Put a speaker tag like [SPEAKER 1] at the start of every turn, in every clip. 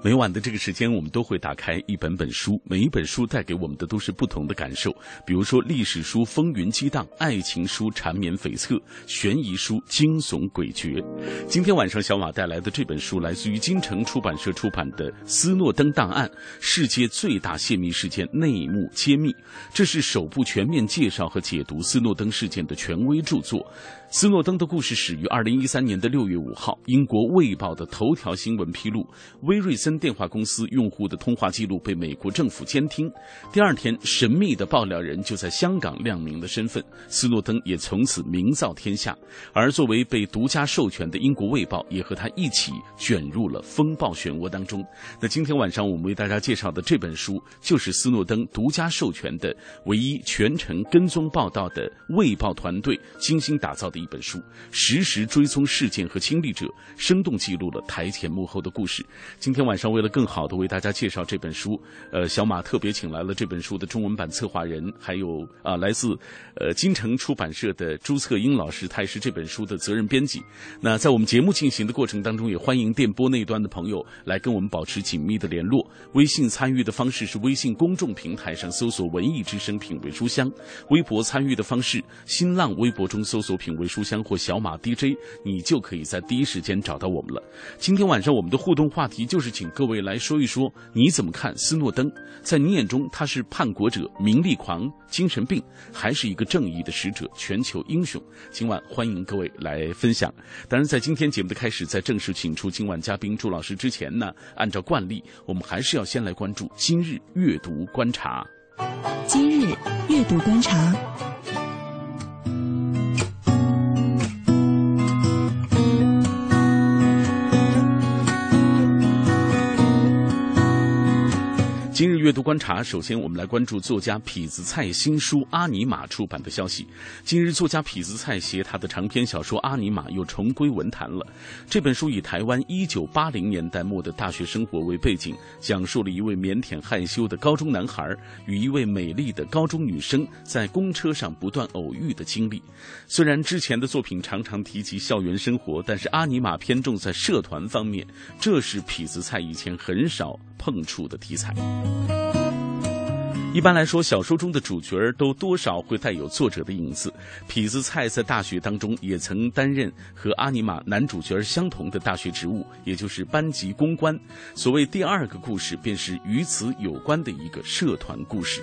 [SPEAKER 1] 每晚的这个时间，我们都会打开一本本书，每一本书带给我们的都是不同的感受。比如说，历史书风云激荡，爱情书缠绵悱恻，悬疑书惊悚诡谲。今天晚上，小马带来的这本书来自于金城出版社出版的《斯诺登档案：世界最大泄密事件内幕揭秘》，这是首部全面介绍和解读斯诺登事件的权威著作。斯诺登的故事始于二零一三年的六月五号，英国《卫报》的头条新闻披露，威瑞森电话公司用户的通话记录被美国政府监听。第二天，神秘的爆料人就在香港亮明了身份，斯诺登也从此名噪天下。而作为被独家授权的英国《卫报》也和他一起卷入了风暴漩涡当中。那今天晚上我们为大家介绍的这本书，就是斯诺登独家授权的唯一全程跟踪报道的《卫报》团队精心打造的。一本书，实时追踪事件和亲历者，生动记录了台前幕后的故事。今天晚上，为了更好的为大家介绍这本书，呃，小马特别请来了这本书的中文版策划人，还有啊，来自呃金城出版社的朱策英老师，他也是这本书的责任编辑。那在我们节目进行的过程当中，也欢迎电波那端的朋友来跟我们保持紧密的联络。微信参与的方式是微信公众平台上搜索“文艺之声品味书香”，微博参与的方式，新浪微博中搜索“品味”。书香或小马 DJ，你就可以在第一时间找到我们了。今天晚上我们的互动话题就是请各位来说一说你怎么看斯诺登？在你眼中他是叛国者、名利狂、精神病，还是一个正义的使者、全球英雄？今晚欢迎各位来分享。当然，在今天节目的开始，在正式请出今晚嘉宾朱老师之前呢，按照惯例，我们还是要先来关注今日阅读观察。
[SPEAKER 2] 今日阅读观察。
[SPEAKER 1] 今日阅读观察，首先我们来关注作家痞子蔡新书《阿尼玛》出版的消息。今日作家痞子蔡携他的长篇小说《阿尼玛》又重归文坛了。这本书以台湾一九八零年代末的大学生活为背景，讲述了一位腼腆害羞的高中男孩与一位美丽的高中女生在公车上不断偶遇的经历。虽然之前的作品常常提及校园生活，但是《阿尼玛》偏重在社团方面，这是痞子蔡以前很少碰触的题材。一般来说，小说中的主角都多少会带有作者的影子。痞子蔡在大学当中也曾担任和阿尼玛男主角相同的大学职务，也就是班级公关。所谓第二个故事，便是与此有关的一个社团故事。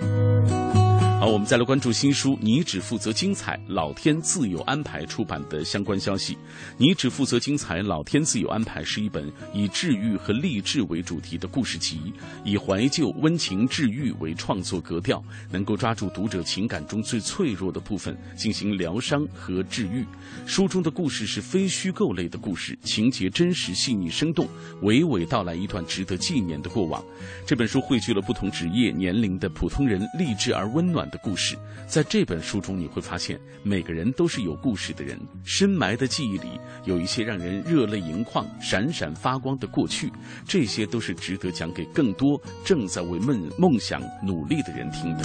[SPEAKER 1] 好，我们再来关注新书《你只负责精彩，老天自有安排》出版的相关消息。《你只负责精彩，老天自有安排》是一本以治愈和励志为主题的故事集，以怀旧、温情、治愈为创作格调，能够抓住读者情感中最脆弱的部分进行疗伤和治愈。书中的故事是非虚构类的故事，情节真实、细腻、生动，娓娓道来一段值得纪念的过往。这本书汇聚了不同职业、年龄的普通人励志而温暖。的故事，在这本书中你会发现，每个人都是有故事的人，深埋的记忆里有一些让人热泪盈眶、闪闪发光的过去，这些都是值得讲给更多正在为梦梦想努力的人听的。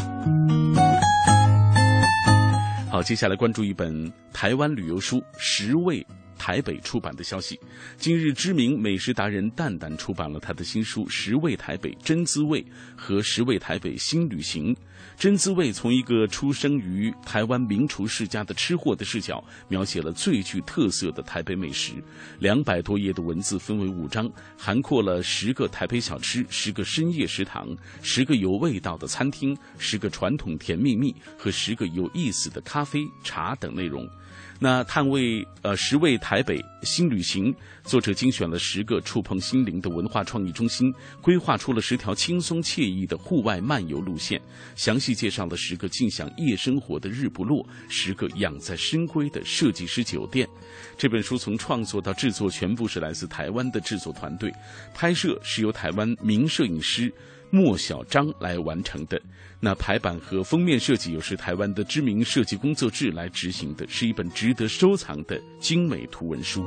[SPEAKER 1] 好，接下来关注一本台湾旅游书《十味》。台北出版的消息，今日知名美食达人蛋蛋出版了他的新书《十味台北真滋味》和《十味台北新旅行》。真滋味从一个出生于台湾名厨世家的吃货的视角，描写了最具特色的台北美食。两百多页的文字分为五章，涵括了十个台北小吃、十个深夜食堂、十个有味道的餐厅、十个传统甜蜜蜜和十个有意思的咖啡茶等内容。那探味呃十味台北新旅行，作者精选了十个触碰心灵的文化创意中心，规划出了十条轻松惬意的户外漫游路线，详细介绍了十个尽享夜生活的日不落，十个养在深闺的设计师酒店。这本书从创作到制作全部是来自台湾的制作团队，拍摄是由台湾名摄影师。莫小章来完成的，那排版和封面设计又是台湾的知名设计工作室来执行的，是一本值得收藏的精美图文书。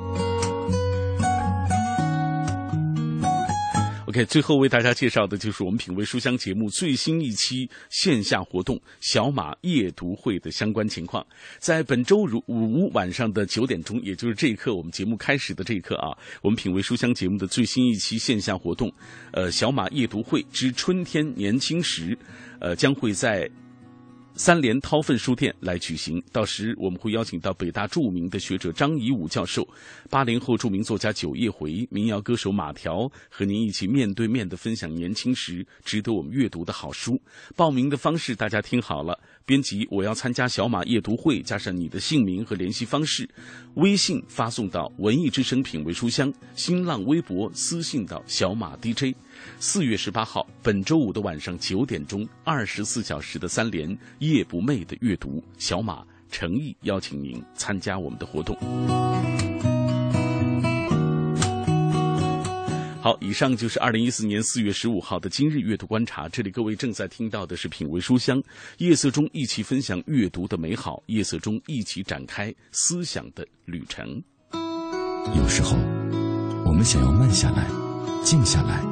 [SPEAKER 1] OK，最后为大家介绍的就是我们品味书香节目最新一期线下活动“小马夜读会”的相关情况。在本周五晚上的九点钟，也就是这一刻，我们节目开始的这一刻啊，我们品味书香节目的最新一期线下活动，呃，“小马夜读会之春天年轻时”，呃，将会在。三联韬奋书店来举行，到时我们会邀请到北大著名的学者张颐武教授，八零后著名作家九叶回，民谣歌手马条，和您一起面对面的分享年轻时值得我们阅读的好书。报名的方式大家听好了。编辑，我要参加小马夜读会，加上你的姓名和联系方式，微信发送到“文艺之声品味书香”，新浪微博私信到“小马 DJ”。四月十八号，本周五的晚上九点钟，二十四小时的三连夜不寐的阅读，小马诚意邀请您参加我们的活动。好，以上就是二零一四年四月十五号的今日阅读观察。这里各位正在听到的是品味书香，夜色中一起分享阅读的美好，夜色中一起展开思想的旅程。
[SPEAKER 3] 有时候，我们想要慢下来，静下来，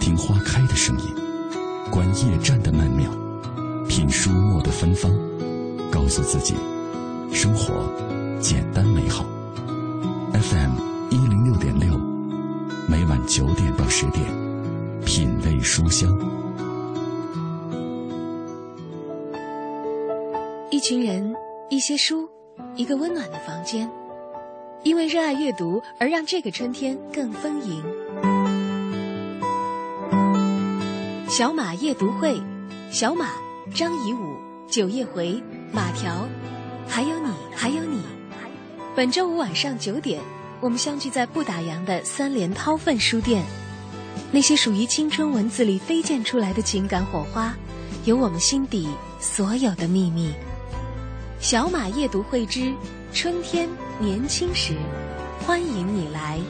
[SPEAKER 3] 听花开的声音，观夜战的曼妙，品书墨的芬芳，告诉自己，生活简单美好。FM 一零六点六。每晚九点到十点，品味书香。
[SPEAKER 4] 一群人，一些书，一个温暖的房间，因为热爱阅读而让这个春天更丰盈。小马夜读会，小马、张颐武、九叶回、马条，还有你，还有你。本周五晚上九点。我们相聚在不打烊的三联韬奋书店，那些属于青春文字里飞溅出来的情感火花，有我们心底所有的秘密。小马夜读会之春天年轻时，欢迎你来。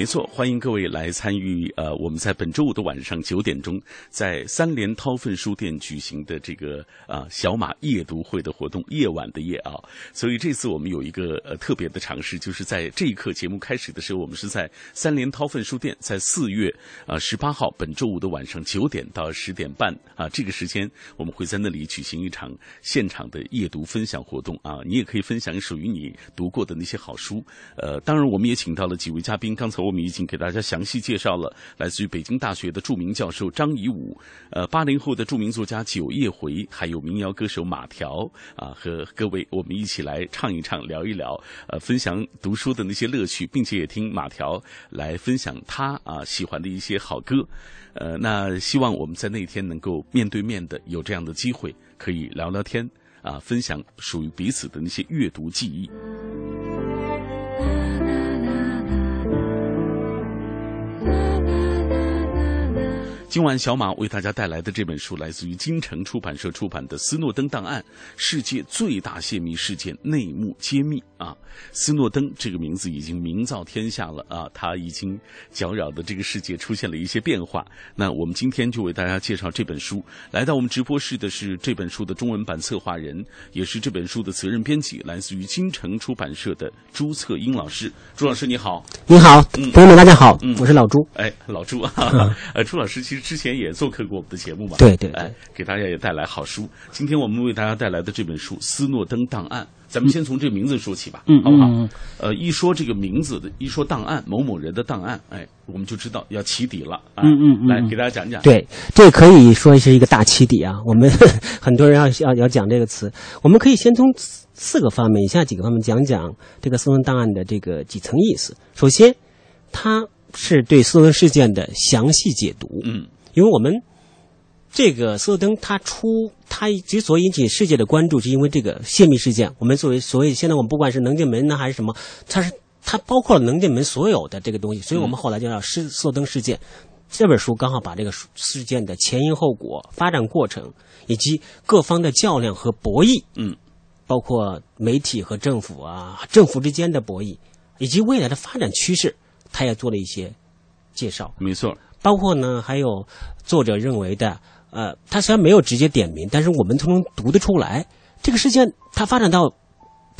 [SPEAKER 1] 没错，欢迎各位来参与。呃，我们在本周五的晚上九点钟，在三联韬奋书店举行的这个啊小马夜读会的活动，夜晚的夜啊。所以这次我们有一个呃特别的尝试，就是在这一刻节目开始的时候，我们是在三联韬奋书店，在四月啊十八号本周五的晚上九点到十点半啊这个时间，我们会在那里举行一场现场的夜读分享活动啊。你也可以分享属于你读过的那些好书。呃，当然我们也请到了几位嘉宾，刚才我。我们已经给大家详细介绍了来自于北京大学的著名教授张颐武，呃，八零后的著名作家九叶回，还有民谣歌手马条啊，和各位我们一起来唱一唱，聊一聊，呃，分享读书的那些乐趣，并且也听马条来分享他啊喜欢的一些好歌，呃，那希望我们在那天能够面对面的有这样的机会，可以聊聊天啊，分享属于彼此的那些阅读记忆。今晚小马为大家带来的这本书，来自于金城出版社出版的《斯诺登档案：世界最大泄密事件内幕揭秘》啊。斯诺登这个名字已经名噪天下了啊，他已经搅扰的这个世界出现了一些变化。那我们今天就为大家介绍这本书。来到我们直播室的是这本书的中文版策划人，也是这本书的责任编辑，来自于金城出版社的朱策英老师。朱老师你好，
[SPEAKER 5] 你好，朋友们大家好，嗯我是老朱。
[SPEAKER 1] 哎，老朱啊，呃，朱老师其实。之前也做客过我们的节目嘛，
[SPEAKER 5] 对对对
[SPEAKER 1] 哎，给大家也带来好书。今天我们为大家带来的这本书《斯诺登档案》，咱们先从这个名字说起吧，
[SPEAKER 5] 嗯
[SPEAKER 1] 好不好？呃，一说这个名字的，一说档案，某某人的档案，哎，我们就知道要起底了。啊、
[SPEAKER 5] 嗯嗯嗯
[SPEAKER 1] 来
[SPEAKER 5] 嗯
[SPEAKER 1] 给大家讲讲。，
[SPEAKER 5] 对，这可以说是一个大起底啊。我们很多人要要要讲这个词，我们可以先从四四个方面，以下几个方面讲讲这个斯诺登档案的这个几层意思。首先，它是对斯诺登事件的详细解读。
[SPEAKER 1] 嗯
[SPEAKER 5] 因为我们这个斯诺登他出他之所以引起世界的关注，是因为这个泄密事件。我们作为所谓现在我们不管是能进门呢还是什么，它是它包括了能进门所有的这个东西，所以我们后来就叫斯斯诺登事件。这本书刚好把这个事件的前因后果、发展过程以及各方的较量和博弈，
[SPEAKER 1] 嗯，
[SPEAKER 5] 包括媒体和政府啊，政府之间的博弈，以及未来的发展趋势，他也做了一些介绍。
[SPEAKER 1] 没错。
[SPEAKER 5] 包括呢，还有作者认为的，呃，他虽然没有直接点名，但是我们从中读得出来，这个事件它发展到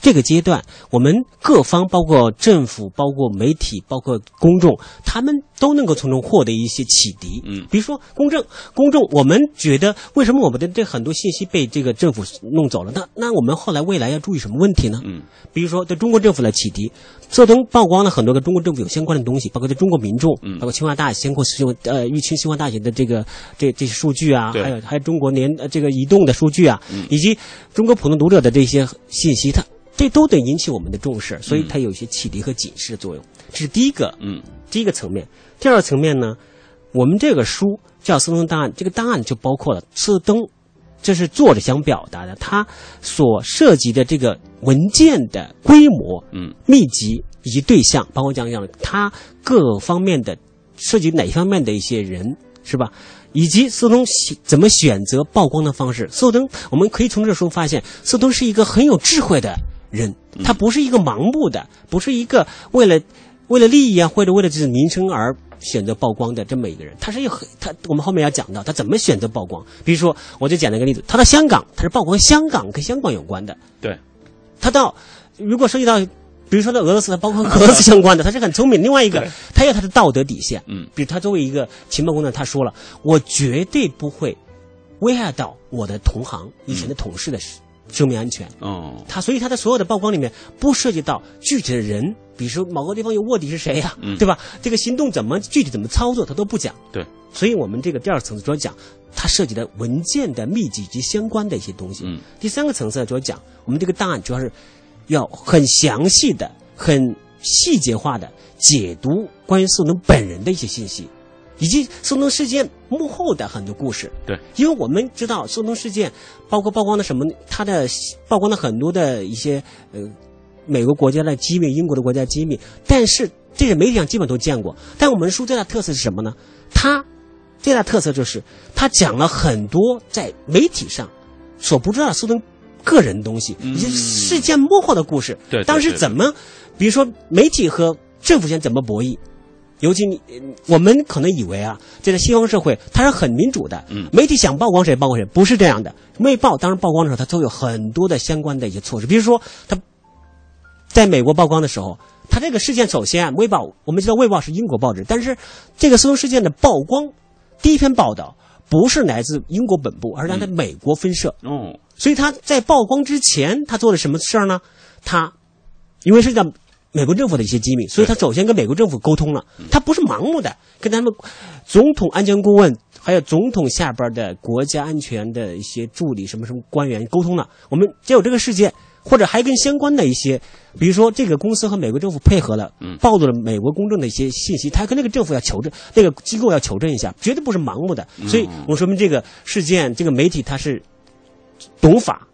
[SPEAKER 5] 这个阶段，我们各方包括政府、包括媒体、包括公众，他们都能够从中获得一些启迪。
[SPEAKER 1] 嗯
[SPEAKER 5] 比如说公正，公众，我们觉得为什么我们的这很多信息被这个政府弄走了？那那我们后来未来要注意什么问题呢？
[SPEAKER 1] 嗯
[SPEAKER 5] 比如说对中国政府来启迪，色登曝光了很多跟中国政府有相关的东西，包括对中国民众，
[SPEAKER 1] 嗯
[SPEAKER 5] 包括清华大学、先过呃玉清清华大学的这个这这些数据啊，还有还有中国联呃这个移动的数据啊，
[SPEAKER 1] 嗯
[SPEAKER 5] 以及中国普通读者的这些信息，它这都得引起我们的重视，所以
[SPEAKER 1] 嗯
[SPEAKER 5] 它有一些启迪和警示的作用。这是第一个，
[SPEAKER 1] 嗯
[SPEAKER 5] 第一个层面。第二个层面呢，我们这个书叫《斯登档案》，这个档案就包括了斯登，这是作者想表达的，他所涉及的这个文件的规模、
[SPEAKER 1] 嗯
[SPEAKER 5] 密集以及对象，包括讲讲他各方面的涉及哪方面的一些人，是吧？以及斯通怎么选择曝光的方式。斯通，我们可以从这书发现，斯通是一个很有智慧的人，他不是一个盲目的，不是一个为了为了利益啊，或者为了这民生而选择曝光的这么一个人。他是一个很他，我们后面要讲到他怎么选择曝光。比如说，我就讲了一个例子，他到香港，他是曝光香港跟香港有关的。
[SPEAKER 1] 对，
[SPEAKER 5] 他到如果涉及到，比如说到俄罗斯，他包括俄罗斯相关的，他是很聪明。另外一个，他有他的道德底线。
[SPEAKER 1] 嗯
[SPEAKER 5] 比如他作为一个情报工作，他说了，我绝对不会危害到我的同行以前的同事的生命安全。
[SPEAKER 1] 哦，
[SPEAKER 5] 他所以他的所有的曝光里面不涉及到具体的人，比如说某个地方有卧底是谁呀、
[SPEAKER 1] 嗯
[SPEAKER 5] 对吧？这个行动怎么具体怎么操作，他都不讲。
[SPEAKER 1] 对，
[SPEAKER 5] 所以我们这个第二层次主要讲它涉及的文件的密集及相关的一些东西。
[SPEAKER 1] 嗯，
[SPEAKER 5] 第三个层次主要讲我们这个档案主要是要很详细的、很细节化的解读关于宋能本人的一些信息。以及宋能事件幕后的很多故事，
[SPEAKER 1] 对，
[SPEAKER 5] 因为我们知道宋能事件，包括曝光的什么，它的曝光了很多的一些呃美国国家的机密、英国的国家机密，但是这些媒体上基本都见过。但我们书最大特色是什么呢？它最大特色就是它讲了很多在媒体上所不知道的苏东个人的东西，以及事件幕后的故事。
[SPEAKER 1] 对对
[SPEAKER 5] 当时怎么，比如说媒体和政府间怎么博弈？尤其你，呃我们可能以为啊，这在西方社会它是很民主的，
[SPEAKER 1] 嗯
[SPEAKER 5] 媒体想曝光谁曝光谁，不是这样的。卫报当然曝光的时候，它都有很多的相关的一些措施，比如说它在美国曝光的时候，它这个事件首先啊，卫报我们知道卫报是英国报纸，但是这个苏东事件的曝光，第一篇报道不是来自英国本部，而是来自美国分社。
[SPEAKER 1] 哦，
[SPEAKER 5] 所以他在曝光之前，他做了什么事儿呢？他因为涉及到美国政府的一些机密，所以他首先跟美国政府沟通了。他不是盲目的跟他们总统安全顾问，还有总统下边的国家安全的一些助理什么什么官员沟通了。我们只有这个事件，或者还跟相关的一些，比如说这个公司和美国政府配合了，暴露了美国公众的一些信息，他跟那个政府要求证，那个机构要求证一下，绝对不是盲目的。所以我说明这个事件，这个媒体它是懂法。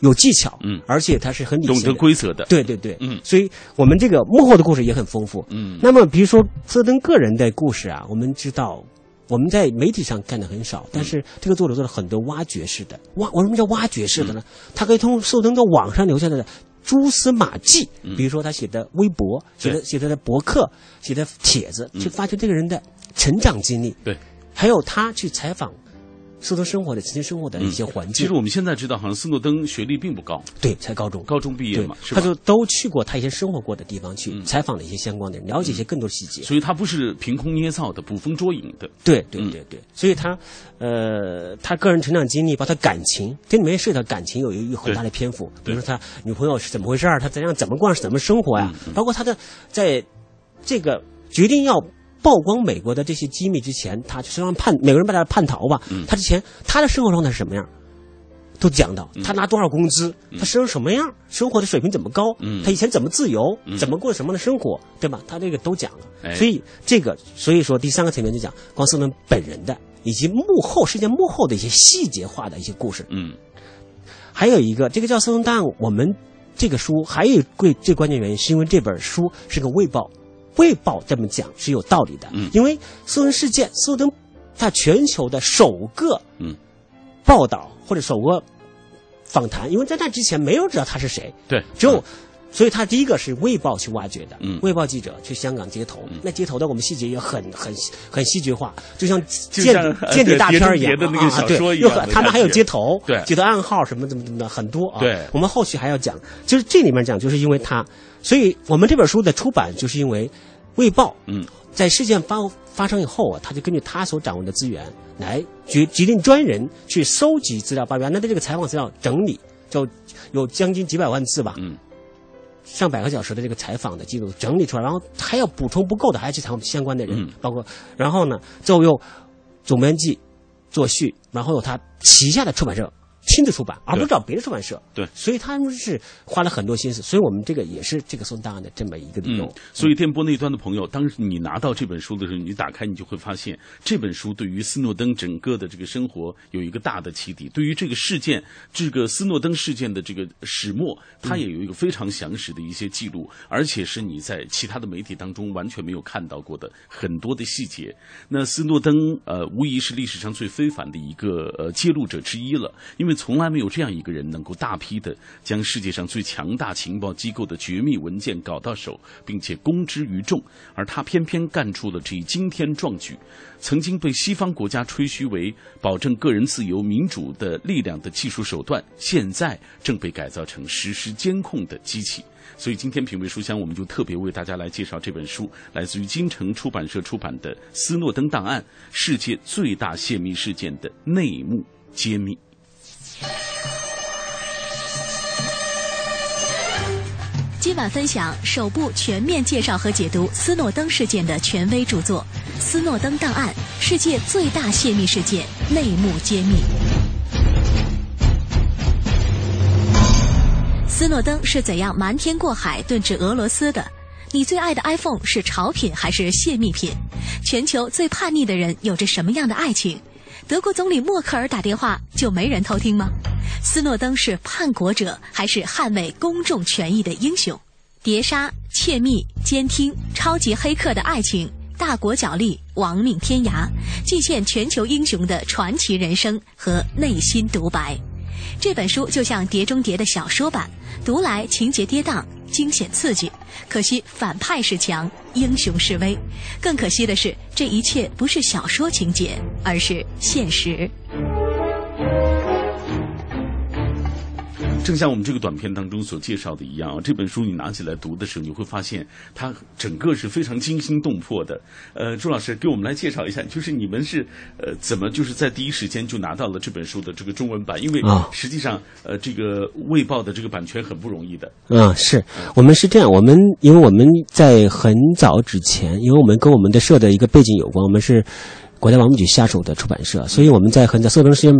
[SPEAKER 5] 有技巧，
[SPEAKER 1] 嗯。
[SPEAKER 5] 而且它是很理性
[SPEAKER 1] 懂，得规则的，
[SPEAKER 5] 对对对，
[SPEAKER 1] 嗯。
[SPEAKER 5] 所以我们这个幕后的故事也很丰富。
[SPEAKER 1] 嗯。
[SPEAKER 5] 那么比如说斯登个人的故事啊，我们知道我们在媒体上干的很少，但是这个作者做了很多挖掘式的挖，我什么叫挖掘式的呢？他可以通过斯登在网上留下来的蛛丝马迹，比如说他写的微博、写的
[SPEAKER 1] 对
[SPEAKER 5] 写的博客、写的帖子，去发掘这个人的成长经历。
[SPEAKER 1] 对，
[SPEAKER 5] 还有他去采访斯诺生活的曾经生活的一些环境。
[SPEAKER 1] 其实我们现在知道，好像斯诺登学历并不高，
[SPEAKER 5] 对，才高中，
[SPEAKER 1] 高中毕业嘛，
[SPEAKER 5] 他？就都去过他一些生活过的地方去
[SPEAKER 1] 嗯
[SPEAKER 5] 采访了一些相关的人，了解一些更多细节。
[SPEAKER 1] 所以他不是凭空捏造的、捕风捉影的。
[SPEAKER 5] 对对
[SPEAKER 1] 嗯
[SPEAKER 5] 对对，所以他呃，他个人成长经历，包括他感情，这里面涉及到感情有有有很大的篇幅。比如说他女朋友是怎么回事儿，他怎样怎么过怎么生活呀，
[SPEAKER 1] 嗯
[SPEAKER 5] 包括他的在这个决定要。曝光美国的这些机密之前，他实际上叛美国人把他叛逃吧。
[SPEAKER 1] 嗯。
[SPEAKER 5] 他之前他的生活状态是什么样，都讲到。他拿多少工资，他生活什么样，生活的水平怎么高，
[SPEAKER 1] 嗯。
[SPEAKER 5] 他以前怎么自由，
[SPEAKER 1] 嗯。
[SPEAKER 5] 怎么过什么样的生活，对吧？他这个都讲了。
[SPEAKER 1] 哎。
[SPEAKER 5] 所以这个，所以说第三个层面就讲光斯顿本人的以及幕后事件幕后的一些细节化的一些故事。
[SPEAKER 1] 嗯。
[SPEAKER 5] 还有一个，这个叫《斯通档案》，我们这个书还有一个最关键原因，是因为这本书是个卫报，卫报这么讲是有道理的。
[SPEAKER 1] 嗯。
[SPEAKER 5] 因为斯顿事件，斯顿他全球的首个
[SPEAKER 1] 嗯
[SPEAKER 5] 报道或者首个访谈，因为在那之前没有人知道他是谁，
[SPEAKER 1] 对，
[SPEAKER 5] 只有。所以他第一个是卫报去挖掘的，
[SPEAKER 1] 嗯。
[SPEAKER 5] 卫报记者去香港街头，
[SPEAKER 1] 嗯。
[SPEAKER 5] 那街头的我们细节也很很很戏剧化，就像
[SPEAKER 1] 就
[SPEAKER 5] 间间谍大片一样。啊对又他们还有
[SPEAKER 1] 觉
[SPEAKER 5] 街头，
[SPEAKER 1] 对。
[SPEAKER 5] 街头暗号什么怎么怎么的很多啊。
[SPEAKER 1] 对。
[SPEAKER 5] 我们后续还要讲，就是这里面讲，就是因为他，所以我们这本书的出版，就是因为卫报
[SPEAKER 1] 嗯。
[SPEAKER 5] 在事件发发生以后啊，他就根据他所掌握的资源来决决定专人去收集资料，把原来的这个采访资料整理，就有将近几百万字吧，
[SPEAKER 1] 嗯。
[SPEAKER 5] 上百个小时的这个采访的记录整理出来，然后还要补充不够的，还要去采访相关的人，
[SPEAKER 1] 嗯。
[SPEAKER 5] 包括然后呢，最后又总编辑作序，然后有他旗下的出版社亲自出版，而不是找别的出版社。
[SPEAKER 1] 对
[SPEAKER 5] 所以他们是花了很多心思，所以我们这个也是这个送档案的这么一个理由。
[SPEAKER 1] 嗯，所以电波那端的朋友，当你拿到这本书的时候，你打开你就会发现，这本书对于斯诺登整个的这个生活有一个大的启迪，对于这个事件，这个斯诺登事件的这个始末，它也有一个非常详实的一些记录，而且是你在其他的媒体当中完全没有看到过的很多的细节。那斯诺登呃，无疑是历史上最非凡的一个呃揭露者之一了，因为从来没有这样一个人能够大批的将世界上最强大情报机构的绝密文件搞到手，并且公之于众，而他偏偏干出了这一惊天壮举。曾经被西方国家吹嘘为保证个人自由、民主的力量的技术手段，现在正被改造成实施监控的机器。所以今天品味书香，我们就特别为大家来介绍这本书，来自于金城出版社出版的《斯诺登档案：世界最大泄密事件的内幕揭秘》。
[SPEAKER 4] 今晚分享首部全面介绍和解读斯诺登事件的权威著作《斯诺登档案：世界最大泄密事件内幕揭秘》。斯诺登是怎样瞒天过海遁至俄罗斯的？你最爱的 iPhone 是潮品还是泄密品？全球最叛逆的人有着什么样的爱情？德国总理默克尔打电话就没人偷听吗？斯诺登是叛国者还是捍卫公众权益的英雄？谍杀、窃密、监听、超级黑客的爱情，大国角力、亡命天涯，尽现全球英雄的传奇人生和内心独白。这本书就像《碟中谍》的小说版，读来情节跌宕、惊险刺激。可惜反派是强，英雄是危。更可惜的是，这一切不是小说情节，而是现实。
[SPEAKER 1] 正像我们这个短片当中所介绍的一样啊，这本书你拿起来读的时候，你会发现它整个是非常惊心动魄的。呃，朱老师给我们来介绍一下，就是你们是呃怎么就是在第一时间就拿到了这本书的这个中文版？因为
[SPEAKER 5] 啊
[SPEAKER 1] 实际上呃这个《卫报》的这个版权很不容易的。
[SPEAKER 5] 嗯，是我们是这样，我们因为我们在很早之前，因为我们跟我们的社的一个背景有关，我们是国家文物局下属的出版社，所以我们在很早色灯事件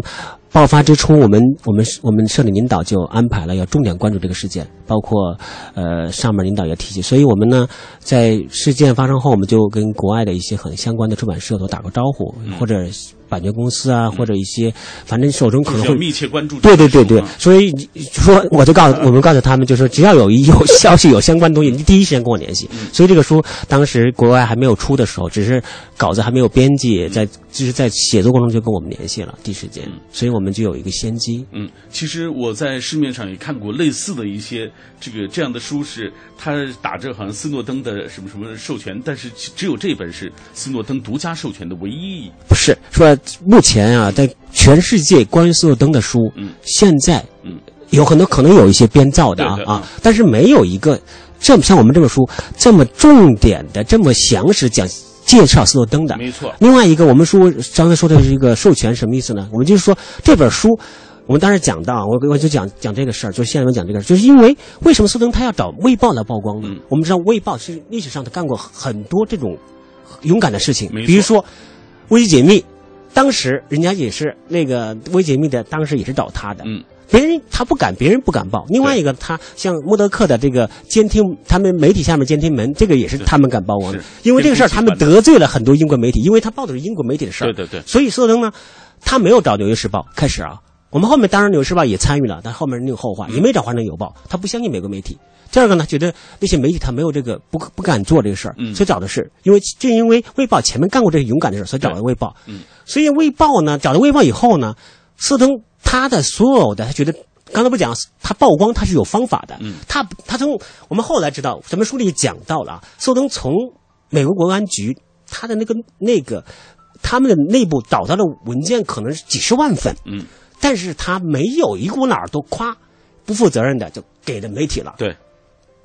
[SPEAKER 5] 爆发之初，我们我们我们社里领导就安排了要重点关注这个事件，包括呃上面领导也提及，所以我们呢在事件发生后，我们就跟国外的一些很相关的出版社都打过招呼，或者版权公司啊，或者一些反正手中可能会
[SPEAKER 1] 密切关注
[SPEAKER 5] 对。对对对，所以你说我就告诉我们告诉他们，就是说只要有一有消息有相关东西，你第一时间跟我联系。所以这个书当时国外还没有出的时候，只是稿子还没有编辑，在就是在写作过程中就跟我们联系了，第一时间。所以我我们就有一个先机。
[SPEAKER 1] 嗯，其实我在市面上也看过类似的一些这个这样的书，是它打着好像斯诺登的什么什么授权，但是只有这本是斯诺登独家授权的唯一。
[SPEAKER 5] 不是说目前啊，在全世界关于斯诺登的书，
[SPEAKER 1] 嗯，
[SPEAKER 5] 现在
[SPEAKER 1] 嗯
[SPEAKER 5] 有很多可能有一些编造的啊啊，但是没有一个这么像我们这本书这么重点的、这么详实讲介绍斯诺登的。
[SPEAKER 1] 没错，
[SPEAKER 5] 另外一个，我们说刚才说的是一个授权，什么意思呢？我们就是说这本书，我们当时讲到，我我就讲讲这个事儿，就是现在我们讲这个事儿，就是因为为什么苏登他要找《卫报》来曝光呢？
[SPEAKER 1] 嗯
[SPEAKER 5] 我们知道《卫报》是历史上他干过很多这种勇敢的事情比如说危机解密，当时人家也是那个危机解密的，当时也是找他的，
[SPEAKER 1] 嗯。
[SPEAKER 5] 别人他不敢，别人不敢报。另外一个，他像默德克的这个监听，他们媒体下面监听门，这个也是他们敢曝光的。因为这个事儿，他们得罪了很多英国媒体，因为他报的是英国媒体的事儿。
[SPEAKER 1] 对对对
[SPEAKER 5] 所以斯诺登呢，他没有找《纽约时报》开始啊。我们后面当然《纽约时报》也参与了，但后面另有后话，也没找《华盛顿邮报》，他不相信美国媒体。第二个呢，觉得那些媒体他没有这个不不敢做这个事儿，
[SPEAKER 1] 嗯
[SPEAKER 5] 所以找的是因为正因为《卫报》前面干过这个勇敢的事儿，所以找的《卫报》。
[SPEAKER 1] 嗯，
[SPEAKER 5] 所以《卫报》呢，找到《卫报》以后呢，斯诺登他的所有的他觉得。刚才不讲，他曝光他是有方法的。
[SPEAKER 1] 嗯，
[SPEAKER 5] 他他从我们后来知道，咱们书里讲到了啊，斯诺登从美国国安局他的那个那个他们的内部找到的文件可能是几十万份，
[SPEAKER 1] 嗯，
[SPEAKER 5] 但是他没有一股脑儿都夸，不负责任的就给了媒体了。
[SPEAKER 1] 对，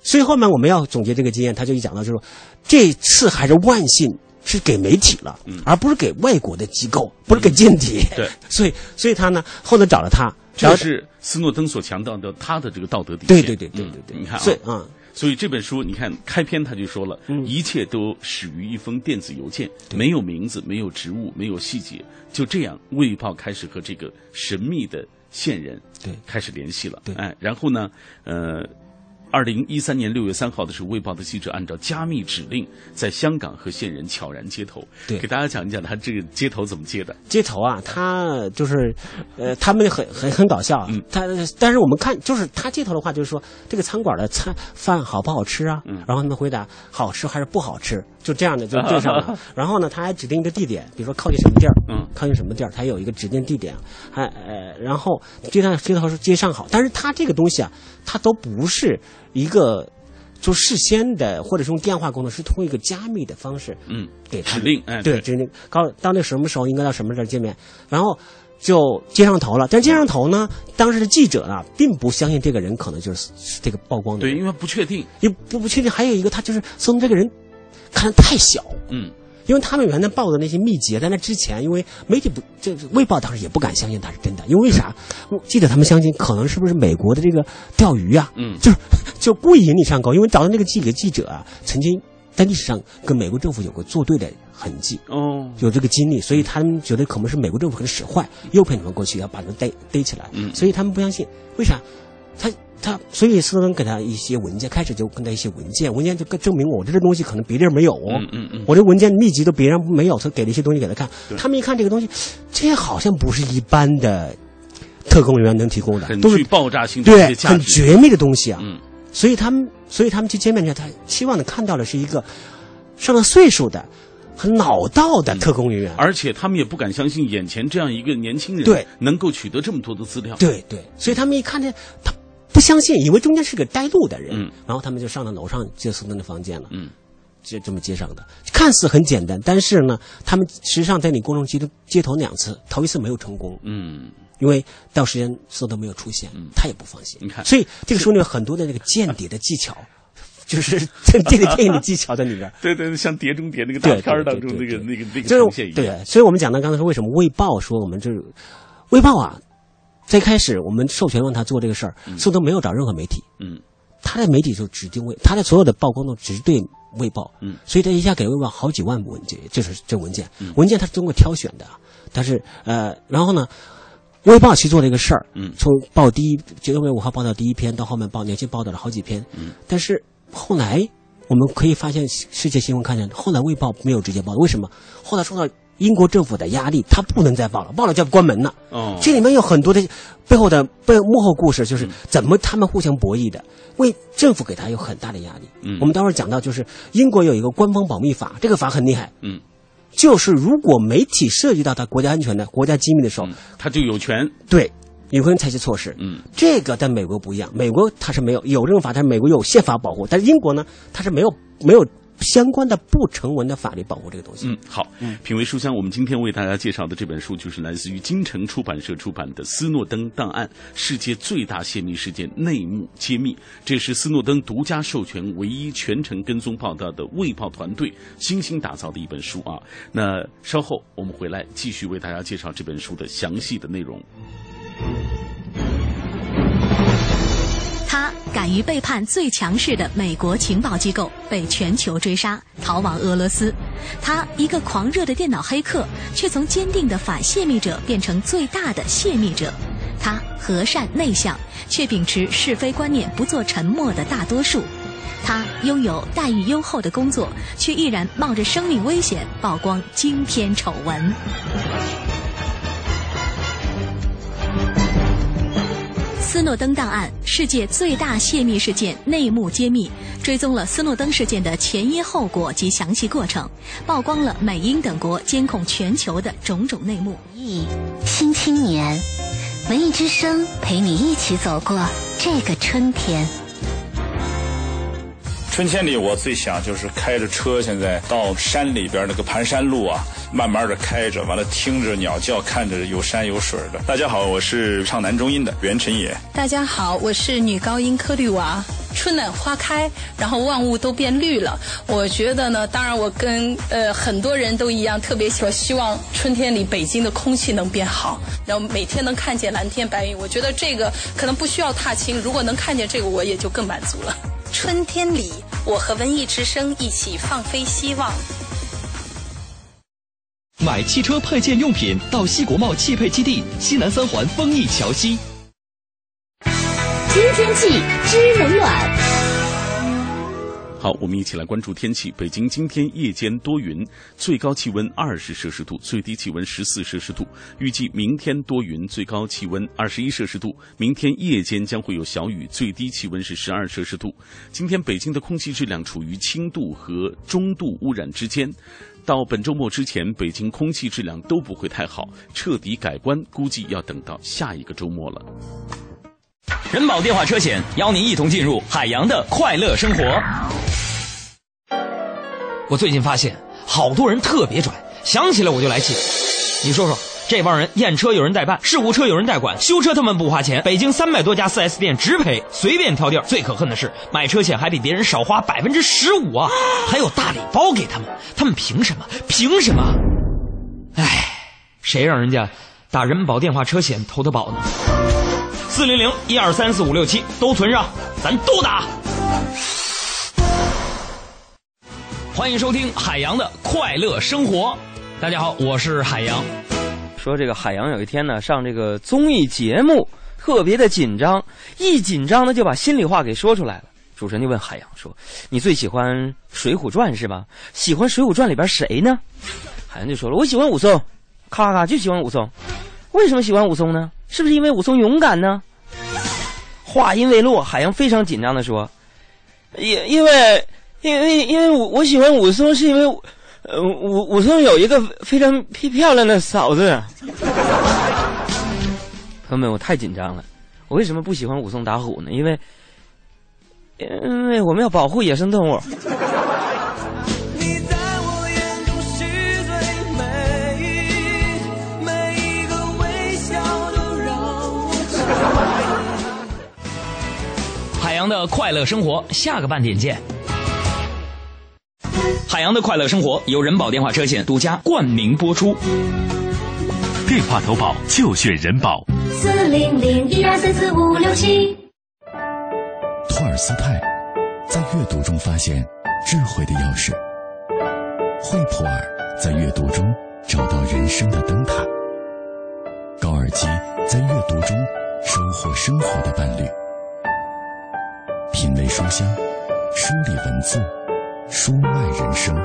[SPEAKER 5] 所以后面我们要总结这个经验，他就一讲到就是说，这次还是万幸是给媒体了，
[SPEAKER 1] 嗯
[SPEAKER 5] 而不是给外国的机构，不是给间谍。
[SPEAKER 1] 对，
[SPEAKER 5] 所以所以他呢后来找了他，
[SPEAKER 1] 这是斯诺登所强调的他的这个道德底线。
[SPEAKER 5] 对对对对对对，
[SPEAKER 1] 嗯你看啊，
[SPEAKER 5] 所以啊、
[SPEAKER 1] 所以这本书，你看开篇他就说了，
[SPEAKER 5] 嗯
[SPEAKER 1] 一切都始于一封电子邮件，没有名字，没有职务，没有细节，就这样，《卫报》开始和这个神秘的线人
[SPEAKER 5] 对
[SPEAKER 1] 开始联系了。
[SPEAKER 5] 对
[SPEAKER 1] 哎，然后呢，呃。二零一三年六月三号的时候，《卫报》的记者按照加密指令，在香港和线人悄然接头。
[SPEAKER 5] 对
[SPEAKER 1] 给大家讲一讲他这个接头怎么接的。
[SPEAKER 5] 接头啊，他就是，呃，他们很很很搞笑他但是我们看，就是他接头的话，就是说这个餐馆的餐饭好不好吃啊？
[SPEAKER 1] 嗯
[SPEAKER 5] 然后他们回答好吃还是不好吃，就这样的就对上了。然后呢，他还指定一个地点，比如说靠近什么地儿，
[SPEAKER 1] 嗯
[SPEAKER 5] 靠近什么地儿，他有一个指定地点，还呃，然后接上接头是接上好，但是他这个东西啊，他都不是一个。就事先的，或者是用电话沟通，是通过一个加密的方式，
[SPEAKER 1] 嗯，
[SPEAKER 5] 给他
[SPEAKER 1] 指令哎
[SPEAKER 5] 对，
[SPEAKER 1] 对
[SPEAKER 5] 指令告到那什么时候应该到什么时候见面，然后就接上头了。但是接上头呢，当时的记者啊，并不相信这个人可能就是是这个曝光的
[SPEAKER 1] 对，因为不确定。
[SPEAKER 5] 也不不确定。还有一个，他就是说明这个人看得太小，
[SPEAKER 1] 嗯，
[SPEAKER 5] 因为他们原来报的那些秘籍，在那之前，因为媒体不，这这卫报当时也不敢相信他是真的，因为为啥？记者他们相信可能是不是美国的这个钓鱼啊？
[SPEAKER 1] 嗯
[SPEAKER 5] 就是就故意引你上钩，因为找到那个记者记者啊，曾经在历史上跟美国政府有过作对的痕迹。
[SPEAKER 1] 哦，
[SPEAKER 5] 有这个经历，所以他们觉得可能是美国政府很使坏，诱骗你们过去，要把你们逮逮起来。
[SPEAKER 1] 嗯
[SPEAKER 5] 所以他们不相信，为啥？他他，所以斯诺登给他一些文件，开始就跟他一些文件，文件就更证明我这个东西可能别地儿没有哦。
[SPEAKER 1] 嗯嗯嗯
[SPEAKER 5] 我这文件秘籍都别人没有，他给了一些东西给他看。他们一看这个东西，这好像不是一般的特工人员能提供的，
[SPEAKER 1] 很
[SPEAKER 5] 都是
[SPEAKER 1] 具爆炸性的一
[SPEAKER 5] 对。很绝密的东西啊。
[SPEAKER 1] 嗯
[SPEAKER 5] 所以他们，所以他们去见面去，他期望的看到的是一个上了岁数的、很老道的特工人员。
[SPEAKER 1] 而且他们也不敢相信眼前这样一个年轻人
[SPEAKER 5] 对。
[SPEAKER 1] 能够取得这么多的资料。
[SPEAKER 5] 对对，所以他们一看见他不相信，以为中间是个带路的人，
[SPEAKER 1] 嗯。
[SPEAKER 5] 然后他们就上了楼上接斯登的房间了，
[SPEAKER 1] 嗯，
[SPEAKER 5] 就这么接上的。看似很简单，但是呢，他们实际上在你过程接接头两次，头一次没有成功，
[SPEAKER 1] 嗯，
[SPEAKER 5] 因为到时间斯登没有出现，他也不放心。
[SPEAKER 1] 你看。
[SPEAKER 5] 所以这个书里面很多的那个间谍的技巧，就是这这个电影的技巧在里面。
[SPEAKER 1] 对对，像《碟中谍》那个大片儿当中那个那个那个
[SPEAKER 5] 这
[SPEAKER 1] 呈现一样。
[SPEAKER 5] 对，所以我们讲到刚才说为什么卫报说我们这卫报啊，最开始我们授权让他做这个事儿，苏德没有找任何媒体，
[SPEAKER 1] 嗯。
[SPEAKER 5] 他的媒体就指定卫，他的所有的曝光都只对卫报，
[SPEAKER 1] 嗯，
[SPEAKER 5] 所以他一下给卫报好几万部文件，就是这文件，文件他是通过挑选的，但是呃，然后呢，卫报去做这个事儿，
[SPEAKER 1] 嗯。
[SPEAKER 5] 从报第一九月五号报道第一篇，到后面报连续报道了好几篇，
[SPEAKER 1] 嗯，
[SPEAKER 5] 但是后来我们可以发现世界新闻看见，后来卫报没有直接报，为什么？后来受到英国政府的压力，他不能再报了，报了就要关门了。
[SPEAKER 1] 哦，
[SPEAKER 5] 这里面有很多的背后的背幕后故事，
[SPEAKER 1] 嗯
[SPEAKER 5] 就是怎么他们互相博弈的，为政府给他有很大的压力。
[SPEAKER 1] 嗯。
[SPEAKER 5] 我们待会儿讲到，就是英国有一个官方保密法，这个法很厉害，
[SPEAKER 1] 嗯
[SPEAKER 5] 就是如果媒体涉及到他国家安全的国家机密的时候，
[SPEAKER 1] 他就有权
[SPEAKER 5] 对有可能采取措施。
[SPEAKER 1] 嗯，
[SPEAKER 5] 这个在美国不一样，美国它是没有有这种法，但是美国有宪法保护，但是英国呢，它是没有没有相关的不成文的法律保护这个东西。
[SPEAKER 1] 嗯，好，品味书香，我们今天为大家介绍的这本书就是来自于金城出版社出版的《斯诺登档案：世界最大泄密事件内幕揭秘》，这是斯诺登独家授权、唯一全程跟踪报道的《卫报》团队精心打造的一本书啊。那稍后我们回来继续为大家介绍这本书的详细的内容。
[SPEAKER 4] 他敢于背叛最强势的美国情报机构，被全球追杀，逃往俄罗斯。他一个狂热的电脑黑客，却从坚定的反泄密者变成最大的泄密者。他和善内向，却秉持是非观念，不做沉默的大多数。他拥有待遇优厚的工作，却依然冒着生命危险曝光惊天丑闻。斯诺登档案：世界最大泄密事件内幕揭秘，追踪了斯诺登事件的前因后果及详细过程，曝光了美英等国监控全球的种种内幕。
[SPEAKER 6] 一新青年，文艺之声陪你一起走过这个春天。
[SPEAKER 7] 春天里，我最想就是开着车，现在到山里边那个盘山路啊，慢慢的开着，完了听着鸟叫，看着有山有水的。大家好，我是唱男中音的袁晨野。
[SPEAKER 8] 大家好，我是女高音柯绿娃。春暖花开，然后万物都变绿了。我觉得呢，当然我跟呃很多人都一样，特别喜欢希望春天里北京的空气能变好，然后每天能看见蓝天白云。我觉得这个可能不需要踏青，如果能看见这个，我也就更满足了。春天里，我和文艺之声一起放飞希望。
[SPEAKER 9] 买汽车配件用品到西国贸汽配基地西南三环丰益桥西。
[SPEAKER 10] 知天气，知冷暖。
[SPEAKER 1] 好，我们一起来关注天气。北京今天夜间多云，最高气温二十摄氏度，最低气温十四摄氏度。预计明天多云，最高气温二十一摄氏度。明天夜间将会有小雨，最低气温是十二摄氏度。今天北京的空气质量处于轻度和中度污染之间。到本周末之前，北京空气质量都不会太好，彻底改观估计要等到下一个周末了。
[SPEAKER 9] 人保电话车险邀您一同进入海洋的快乐生活。我最近发现，好多人特别拽，想起来我就来气。你说说，这帮人验车有人代办，事故车有人代管，修车他们不花钱。北京三百多家 4S 店直赔，随便挑地儿。最可恨的是，买车险还比别人少花百分之十五啊，还有大礼包给他们，他们凭什么？凭什么？唉，谁让人家打人保电话车险投的保呢？四零零一二三四五六七都存上，咱都打。欢迎收听海洋的快乐生活。大家好，我是海洋。
[SPEAKER 11] 说这个海洋有一天呢上这个综艺节目，特别的紧张，一紧张呢就把心里话给说出来了。主持人就问海洋说：“你最喜欢《水浒传》是吧？喜欢《水浒传》里边谁呢？”海洋就说了：“我喜欢武松，咔咔就喜欢武松。为什么喜欢武松呢？是不是因为武松勇敢呢？” 话音未落，海洋非常紧张的说：“因因为。”因为因为我我喜欢武松，是因为，呃武武松有一个非常漂漂亮的嫂子。朋友们，我太紧张了。我为什么不喜欢武松打虎呢？因为，因为我们要保护野生动物。
[SPEAKER 9] 海洋的快乐生活，下个半点见。海洋的快乐生活由人保电话车险独家冠名播出。
[SPEAKER 3] 电话投保就选人保。
[SPEAKER 10] 四零零一二三四五六七。
[SPEAKER 3] 托尔斯泰在阅读中发现智慧的钥匙。惠普尔在阅读中找到人生的灯塔。高尔基在阅读中收获生活的伴侣。品味书香，梳理文字。书卖人生。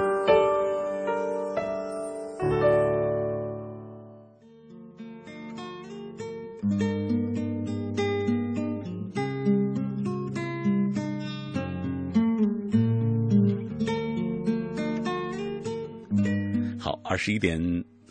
[SPEAKER 1] 好，二十一点。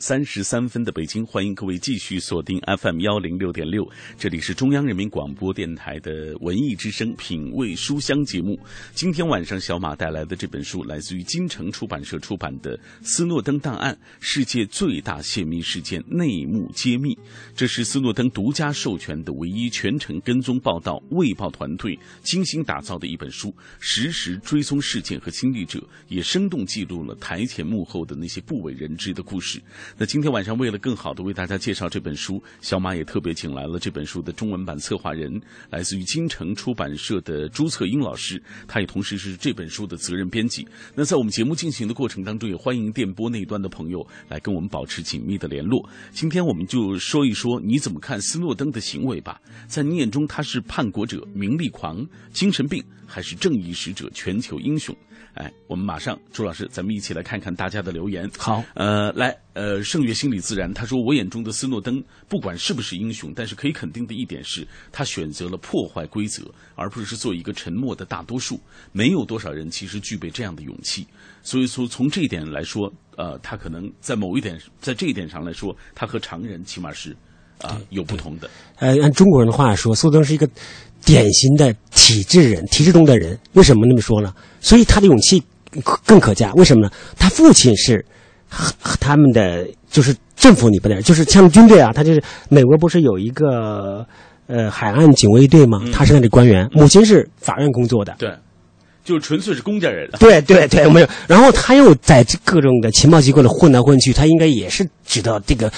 [SPEAKER 1] 三十三分的北京，欢迎各位继续锁定 FM 幺零六点六，这里是中央人民广播电台的文艺之声品味书香节目。今天晚上小马带来的这本书，来自于金城出版社出版的《斯诺登档案：世界最大泄密事件内幕揭秘》。这是斯诺登独家授权的唯一全程跟踪报道，卫报团队精心打造的一本书，实时追踪事件和亲历者，也生动记录了台前幕后的那些不为人知的故事。那今天晚上，为了更好的为大家介绍这本书，小马也特别请来了这本书的中文版策划人，来自于金城出版社的朱策英老师，他也同时是这本书的责任编辑。那在我们节目进行的过程当中，也欢迎电波那端的朋友来跟我们保持紧密的联络。今天我们就说一说你怎么看斯诺登的行为吧，在你眼中他是叛国者、名利狂、精神病，还是正义使者、全球英雄？哎，我们马上，朱老师，咱们一起来看看大家的留言。
[SPEAKER 5] 好，
[SPEAKER 1] 呃，来，呃，圣月心理自然，他说，我眼中的斯诺登，不管是不是英雄，但是可以肯定的一点是，他选择了破坏规则，而不是做一个沉默的大多数。没有多少人其实具备这样的勇气。所以说，从这一点来说，呃，他可能在某一点，在这一点上来说，他和常人起码是啊有不同的。
[SPEAKER 5] 呃，按中国人的话说，苏登是一个。典型的体制人，体制中的人，为什么那么说呢？所以他的勇气更可嘉。为什么呢？他父亲是他们的，就是政府里边的人，就是像军队啊。他就是美国不是有一个呃海岸警卫队吗？他是那里官员，母亲是法院工作的。
[SPEAKER 1] 对，就纯粹是公家人。
[SPEAKER 5] 对对对，没有。然后他又在各种的情报机构里混来混去，他应该也是知道这个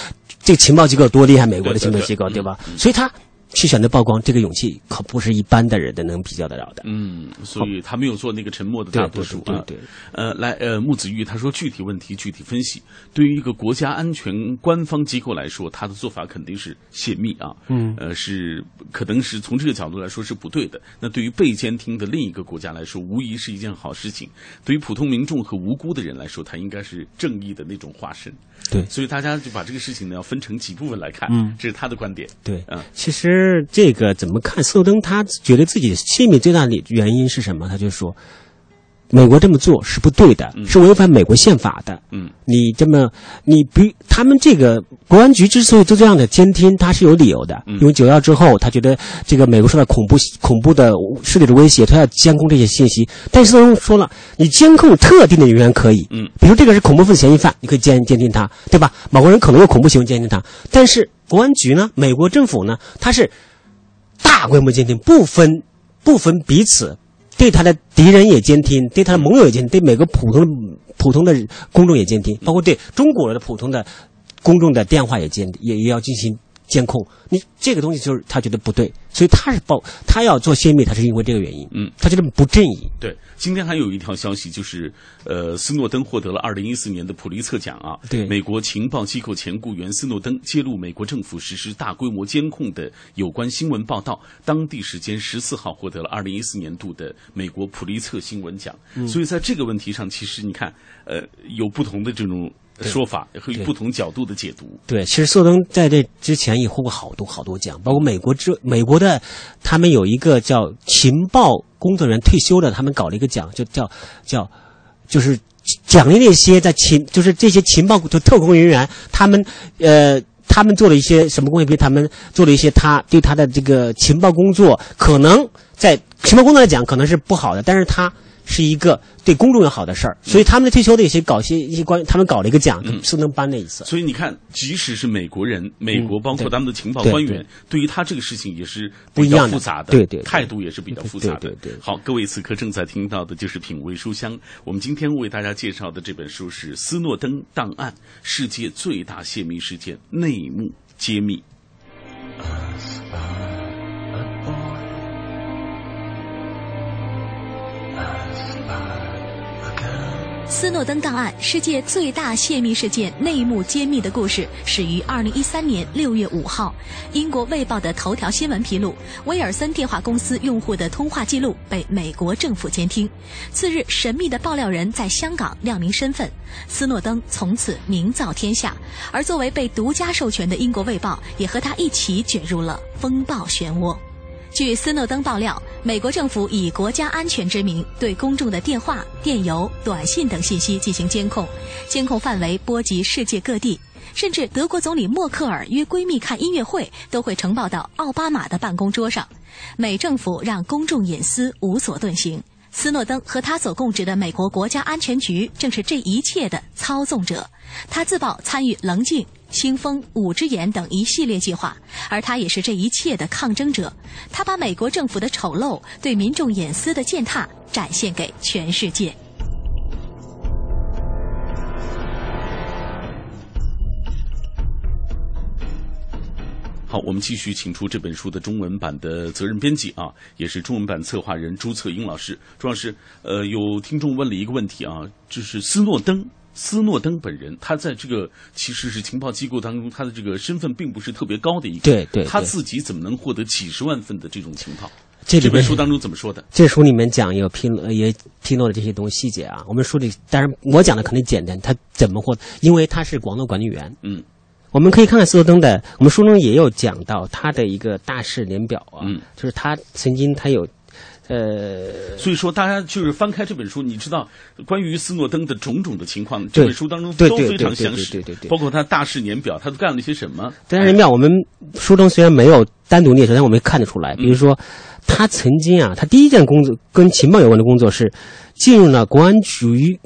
[SPEAKER 5] 这个情报机构多厉害，美国的情报机构对吧？所以他。去选择曝光，这个勇气可不是一般的人的能比较得了的。
[SPEAKER 1] 嗯，所以他没有做那个沉默的大多数
[SPEAKER 5] 啊。对，
[SPEAKER 1] 呃，来，呃，木子玉他说具体问题具体分析。对于一个国家安全官方机构来说，他的做法肯定是泄密啊。
[SPEAKER 5] 嗯，
[SPEAKER 1] 呃，是可能是从这个角度来说是不对的。那对于被监听的另一个国家来说，无疑是一件好事情。对于普通民众和无辜的人来说，他应该是正义的那种化身。
[SPEAKER 5] 对，
[SPEAKER 1] 所以大家就把这个事情呢要分成几部分来看。
[SPEAKER 5] 嗯，
[SPEAKER 1] 这是他的观点。
[SPEAKER 5] 对，
[SPEAKER 1] 嗯，
[SPEAKER 5] 其实。是这个怎么看？斯诺登他觉得自己心里最大的原因是什么？他就说，美国这么做是不对的，是违反美国宪法的。
[SPEAKER 1] 嗯，
[SPEAKER 5] 你这么，你比，他们这个国安局之所以做这样的监听，他是有理由的。因为九幺之后，他觉得这个美国受到恐怖恐怖的势力的威胁，他要监控这些信息。但是他说了，你监控特定的人员可以，
[SPEAKER 1] 嗯，
[SPEAKER 5] 比如这个是恐怖分子嫌疑犯，你可以监监听他，对吧？某个人可能有恐怖行为，监听他，但是。国安局呢？美国政府呢？它是大规模监听，不分不分彼此，对他的敌人也监听，对他的盟友也监听，对每个普通普通的公众也监听，包括对中国的普通的公众的电话也监也也要进行监控。你这个东西就是他觉得不对，所以他是报他要做泄密，他是因为这个原因。
[SPEAKER 1] 嗯，
[SPEAKER 5] 他觉得不正义。
[SPEAKER 1] 对。今天还有一条消息，就是呃，斯诺登获得了二零一四年的普利策奖啊。
[SPEAKER 5] 对，
[SPEAKER 1] 美国情报机构前雇员斯诺登揭露美国政府实施大规模监控的有关新闻报道，当地时间十四号获得了二零一四年度的美国普利策新闻奖。所以在这个问题上，其实你看，呃，有不同的这种说法和不同角度的解读。
[SPEAKER 5] 对，其实斯诺登在这之前也获过好多好多奖，包括美国这美国的，他们有一个叫情报。工作人员退休的，他们搞了一个奖，就叫叫，就是奖励那些在情，就是这些情报就特工人员，他们呃，他们做了一些什么工作？比如他们做了一些他对他的这个情报工作，可能在情报工作来讲可能是不好的，但是他。是一个对公众有好的事儿，所以他们的退休的一些搞些一些关，他们搞了一个奖，是能颁的一次。
[SPEAKER 1] 所以你看，即使是美国人，美国包括他们的情报官员，对于他这个事情也是
[SPEAKER 5] 不一样
[SPEAKER 1] 复杂的，
[SPEAKER 5] 对对，
[SPEAKER 1] 态度也是比较复杂的。
[SPEAKER 5] 对对。
[SPEAKER 1] 好，各位此刻正在听到的就是品味书香，我们今天为大家介绍的这本书是《斯诺登档案：世界最大泄密事件内幕揭秘》。
[SPEAKER 4] 斯诺登档案：世界最大泄密事件内幕揭秘的故事，始于二零一三年六月五号。英国《卫报》的头条新闻披露，威尔森电话公司用户的通话记录被美国政府监听。次日，神秘的爆料人在香港亮明身份，斯诺登从此名噪天下。而作为被独家授权的英国《卫报》，也和他一起卷入了风暴漩涡。据斯诺登爆料，美国政府以国家安全之名对公众的电话、电邮、短信等信息进行监控，监控范围波及世界各地，甚至德国总理默克尔约闺蜜看音乐会都会呈报到奥巴马的办公桌上。美政府让公众隐私无所遁形，斯诺登和他所供职的美国国家安全局正是这一切的操纵者。他自曝参与棱镜。清风、五只眼等一系列计划，而他也是这一切的抗争者。他把美国政府的丑陋、对民众隐私的践踏展现给全世界。
[SPEAKER 1] 好，我们继续请出这本书的中文版的责任编辑啊，也是中文版策划人朱策英老师。朱老师，呃，有听众问了一个问题啊，就是斯诺登。斯诺登本人，他在这个其实是情报机构当中，他的这个身份并不是特别高的一个。
[SPEAKER 5] 对对。
[SPEAKER 1] 他自己怎么能获得几十万份的这种情报？
[SPEAKER 5] 这
[SPEAKER 1] 这本书当中怎么说的？
[SPEAKER 5] 这书里面讲有披露也披露了这些东西细节啊。我们书里，当然我讲的肯定简单。他怎么获？因为他是网络管理员。
[SPEAKER 1] 嗯。
[SPEAKER 5] 我们可以看看斯诺登的，我们书中也有讲到他的一个大事年表啊。
[SPEAKER 1] 嗯。
[SPEAKER 5] 就是他曾经他有。呃，
[SPEAKER 1] 所以说大家就是翻开这本书，你知道关于斯诺登的种种的情况，这本书当中都非常详实，
[SPEAKER 5] 对对对，
[SPEAKER 1] 包括他大事年表，他都干了些什么？
[SPEAKER 5] 大事年表，我们书中虽然没有单独列出，但我们看得出来。比如说，他曾经啊，他第一件工作跟情报有关的工作是进入了国安局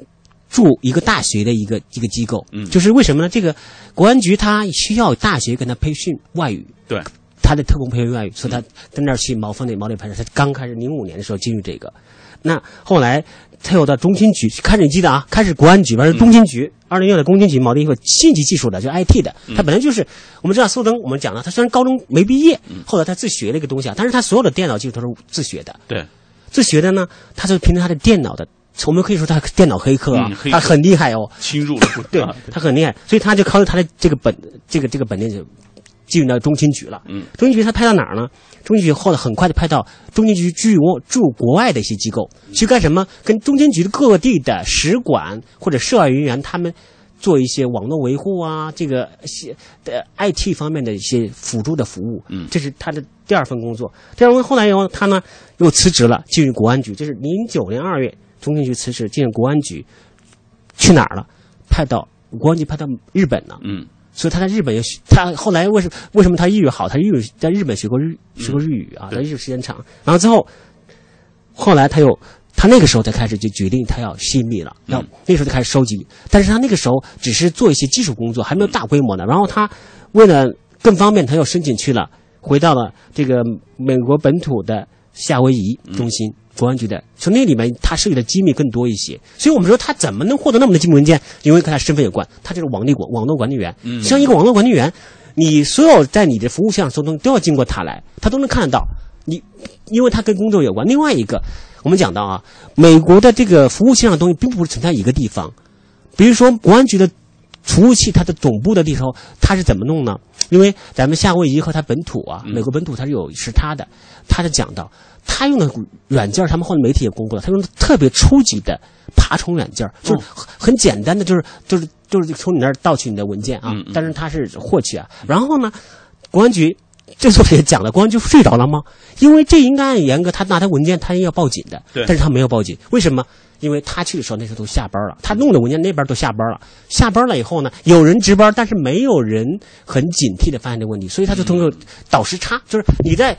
[SPEAKER 5] 驻一个大学的一个一个机构，
[SPEAKER 1] 嗯，
[SPEAKER 5] 就是为什么呢？这个国安局他需要大学跟他培训外语，
[SPEAKER 1] 对。
[SPEAKER 5] 他的特工培训外语，所以他在那儿去毛峰那毛里拍摄。他刚开始零五年的时候进入这个，那后来他又到中心局，开始你记得啊，开始国安局，完了中情局，二零六的中情局，毛利一个信息技术的，就 IT 的。他本来就是我们知道苏登，我们讲了，他虽然高中没毕业，后来他自学了一个东西啊，但是他所有的电脑技术都是自学的。
[SPEAKER 1] 对，
[SPEAKER 5] 自学的呢，他就凭着他的电脑的，我们可以说他电脑黑客啊，他很厉害哦，
[SPEAKER 1] 侵入了，
[SPEAKER 5] 对，他很厉害，所以他就靠着他的这个本，这个这个本领就。进入到中情局了，
[SPEAKER 1] 嗯，
[SPEAKER 5] 中情局他派到哪儿呢？中情局后来很快的派到中情局驻国驻国外的一些机构去干什么？跟中情局的各地的使馆或者涉外人员他们做一些网络维护啊，这个些的 IT 方面的一些辅助的服务，
[SPEAKER 1] 嗯，
[SPEAKER 5] 这是他的第二份工作。第二份后来以后他呢又辞职了，进入国安局。这是零九年二月，中情局辞职进入国安局，去哪儿了？派到国安局派到日本了，
[SPEAKER 1] 嗯。
[SPEAKER 5] 所以他在日本也学，他后来为什为什么他日语好？他日语在日本学过日学过日语啊，在日语时间长。然后之后，后来他又他那个时候才开始就决定他要泄密了，要那时候就开始收集。但是他那个时候只是做一些基础工作，还没有大规模的。然后他为了更方便，他又申请去了，回到了这个美国本土的夏威夷中心。国安局的，从那里面他涉及的机密更多一些，所以我们说他怎么能获得那么多机密文件？因为跟他身份有关，他就是网力管网络管理员。
[SPEAKER 1] 嗯，
[SPEAKER 5] 像一个网络管理员，你所有在你的服务项所东都要经过他来，他都能看得到。你，因为他跟工作有关。另外一个，我们讲到啊，美国的这个服务器上的东西并不是存在一个地方，比如说国安局的服务器，它的总部的地方，它是怎么弄呢？因为咱们夏威夷和它本土啊，美国本土它是有是它的，它是讲到。他用的软件，他们后来媒体也公布了。他用的特别初级的爬虫软件，就是很简单的，就是就是就是从你那儿盗取你的文件啊。但是他是获取啊。然后呢，公安局这作者也讲了，公安局睡着了吗？因为这应该按严格，他拿他文件，他要报警的。
[SPEAKER 1] 对。
[SPEAKER 5] 但是他没有报警，为什么？因为他去的时候那时候都下班了，他弄的文件那边都下班了。下班了以后呢，有人值班，但是没有人很警惕的发现这个问题，所以他就通过倒时差，就是你在。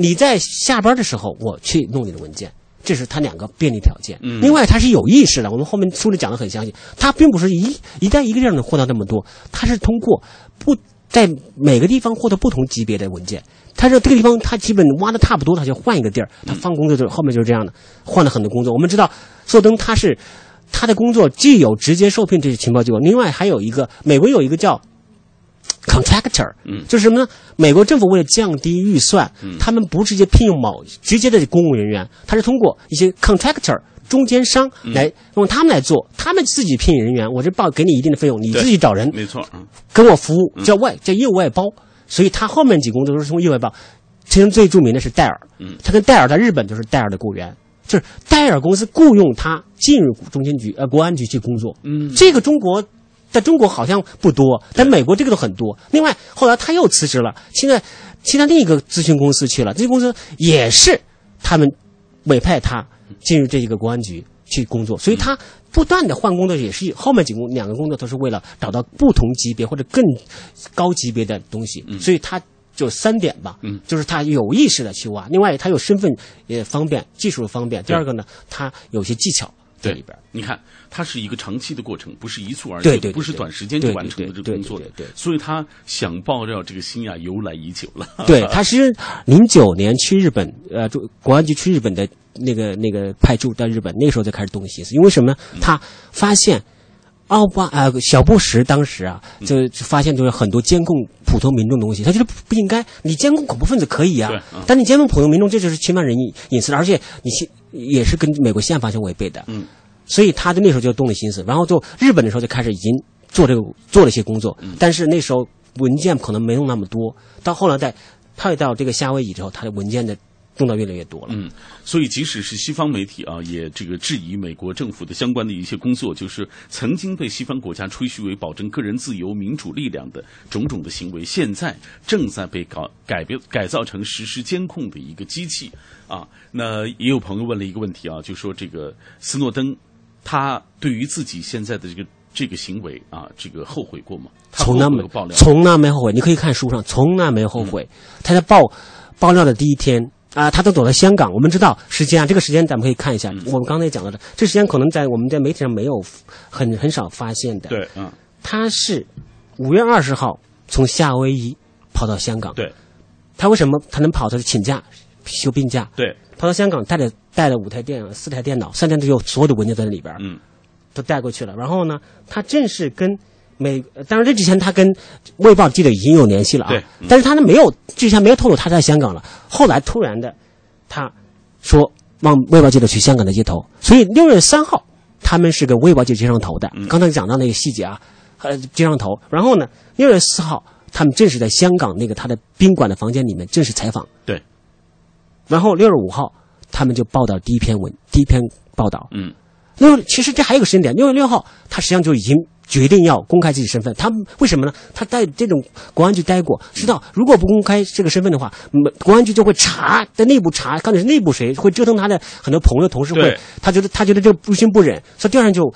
[SPEAKER 5] 你在下班的时候，我去弄你的文件，这是他两个便利条件。
[SPEAKER 1] 嗯，
[SPEAKER 5] 另外他是有意识的，我们后面书里讲的很详细。他并不是一一旦一个地儿能获得那么多，他是通过不在每个地方获得不同级别的文件。他说这个地方他基本挖的差不多，他就换一个地儿。他放工作就后面就是这样的，换了很多工作。我们知道，硕登他是他的工作既有直接受聘这些情报机构，另外还有一个美国有一个叫。contractor，
[SPEAKER 1] 嗯，
[SPEAKER 5] 就是什么呢？美国政府为了降低预算，
[SPEAKER 1] 嗯，
[SPEAKER 5] 他们不直接聘用某直接的公务人员，他是通过一些 contractor 中间商来用他们来做，他们自己聘人员，我这报给你一定的费用，你自己找人，
[SPEAKER 1] 没错，
[SPEAKER 5] 跟我服务叫外叫业务外包，所以他后面几工作都是从业务外包。其中最著名的是戴尔，
[SPEAKER 1] 嗯，
[SPEAKER 5] 他跟戴尔在日本就是戴尔的雇员，就是戴尔公司雇佣他进入中情局呃国安局去工作，
[SPEAKER 1] 嗯，
[SPEAKER 5] 这个中国。在中国好像不多，但美国这个都很多。另外，后来他又辞职了，现在现在另一个咨询公司去了，咨询公司也是他们委派他进入这一个公安局去工作，所以他不断的换工作，也是后面几个两个工作都是为了找到不同级别或者更高级别的东西，所以他。就三点吧，
[SPEAKER 1] 嗯，
[SPEAKER 5] 就是他有意识的去挖，另外他有身份也方便，技术方便。第二个呢，他有些技巧在里边。
[SPEAKER 1] 你看，它是一个长期的过程，不是一蹴而就，不是短时间就完成的这个工作的。
[SPEAKER 5] 对，
[SPEAKER 1] 所以他想爆料这个心呀，由来已久了。
[SPEAKER 5] 对，他是零九年去日本，呃，就国安局去日本的那个那个派驻到日本，那时候就开始动心思，因为什么呢？他发现。奥巴呃，小布什当时啊，就发现就是很多监控普通民众的东西，他觉得不应该。你监控恐怖分子可以啊，但你监控普通民众，这就是侵犯人隐隐私，而且你也是跟美国宪法相违背的。
[SPEAKER 1] 嗯，
[SPEAKER 5] 所以他就那时候就动了心思，然后就日本的时候就开始已经做这个做了一些工作，但是那时候文件可能没用那么多。到后来在派到这个夏威夷之后，他的文件的。用到越来越多了，
[SPEAKER 1] 嗯，所以即使是西方媒体啊，也这个质疑美国政府的相关的一些工作，就是曾经被西方国家吹嘘为保证个人自由、民主力量的种种的行为，现在正在被搞改变、改造成实施监控的一个机器啊。那也有朋友问了一个问题啊，就说这个斯诺登，他对于自己现在的这个这个行为啊，这个后悔过吗？
[SPEAKER 5] 从来没有爆料从来没后悔。你可以看书上，从来没后悔。他在爆爆料的第一天。啊，他都走到香港。我们知道时间啊，这个时间咱们可以看一下。我们刚才也讲到了，这时间可能在我们在媒体上没有很很少发现的。
[SPEAKER 1] 对，嗯，
[SPEAKER 5] 他是五月二十号从夏威夷跑到香港。
[SPEAKER 1] 对，
[SPEAKER 5] 他为什么他能跑？他是请假休病假。
[SPEAKER 1] 对，
[SPEAKER 5] 跑到香港带着带了五台电四台电脑，三天都有所有的文件在那里边。
[SPEAKER 1] 嗯，
[SPEAKER 5] 都带过去了。然后呢，他正是跟。美，当然这之前他跟《卫报》记者已经有联系了啊，但是他呢没有之前没有透露他在香港了。后来突然的，他说让《卫报》记者去香港的街头，所以六月三号他们是跟《卫报》记者接上头的。刚才讲到那个细节啊，呃，接上头。然后呢，六月四号他们正式在香港那个他的宾馆的房间里面正式采访。
[SPEAKER 1] 对。
[SPEAKER 5] 然后六月五号他们就报道第一篇文，第一篇报道。
[SPEAKER 1] 嗯。
[SPEAKER 5] 六其实这还有个时间点，六月六号他实际上就已经。决定要公开自己身份，他为什么呢？他在这种公安局待过，知道如果不公开这个身份的话，公安局就会查，在内部查，到底是内部谁会折腾他的很多朋友、同事会，他觉得他觉得这个不心不忍，所以第二天就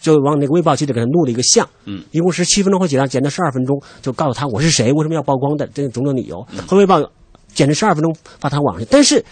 [SPEAKER 5] 就往那个卫报记者给他录了一个像，
[SPEAKER 1] 嗯，
[SPEAKER 5] 一共是七分钟或几张，剪到十二分钟，就告诉他我是谁，为什么要曝光的，这种种理由。和卫报剪了十二分钟发他网上，但是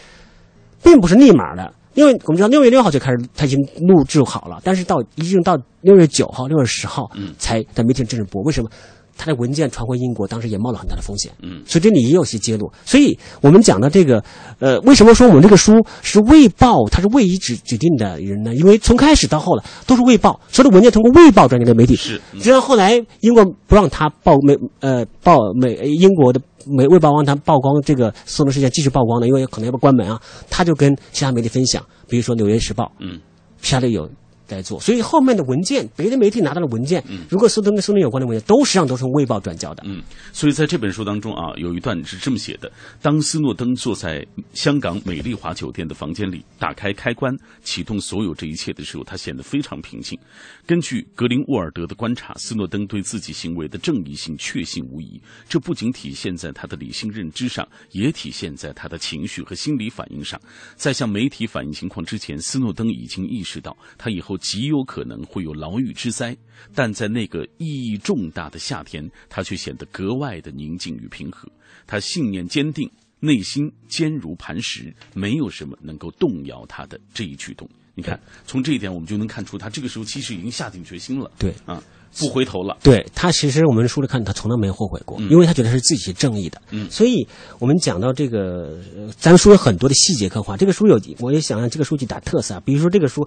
[SPEAKER 5] 并不是立马的。因为我们知道六月六号就开始他已经录制好了，但是到一直到六月九号、六月十号，
[SPEAKER 1] 嗯，
[SPEAKER 5] 才在媒体正式播。为什么？他的文件传回英国，当时也冒了很大的风险，
[SPEAKER 1] 嗯，
[SPEAKER 5] 所以这里也有些揭露。所以我们讲的这个，呃，为什么说我们这个书是卫报，它是卫一指指定的人呢？因为从开始到后来都是卫报，所有的文件通过卫报转给的媒体，
[SPEAKER 1] 是。
[SPEAKER 5] 直到后来英国不让他报美，呃，报美英国的美卫报让他曝光这个斯诺事件继续曝光的，因为可能要关门啊，他就跟其他媒体分享，比如说《纽约时报》，
[SPEAKER 1] 嗯，
[SPEAKER 5] 下面有。在做，所以后面的文件，别的媒体拿到的文件，
[SPEAKER 1] 嗯，
[SPEAKER 5] 如果苏登跟苏登有关的文件，都实际上都是卫报转交的，
[SPEAKER 1] 嗯，所以在这本书当中啊，有一段是这么写的：当斯诺登坐在香港美丽华酒店的房间里，打开开关，启动所有这一切的时候，他显得非常平静。根据格林沃尔德的观察，斯诺登对自己行为的正义性确信无疑，这不仅体现在他的理性认知上，也体现在他的情绪和心理反应上。在向媒体反映情况之前，斯诺登已经意识到，他以后。极有可能会有牢狱之灾，但在那个意义重大的夏天，他却显得格外的宁静与平和。他信念坚定，内心坚如磐石，没有什么能够动摇他的这一举动。你看，从这一点我们就能看出，他这个时候其实已经下定决心了。
[SPEAKER 5] 对，
[SPEAKER 1] 啊，不回头了。
[SPEAKER 5] 对他，其实我们书里看，他从来没有后悔过，因为他觉得是自己是正义的。
[SPEAKER 1] 嗯，
[SPEAKER 5] 所以我们讲到这个，咱们书有很多的细节刻画。这个书有，我也想让这个书去打特色啊，比如说这个书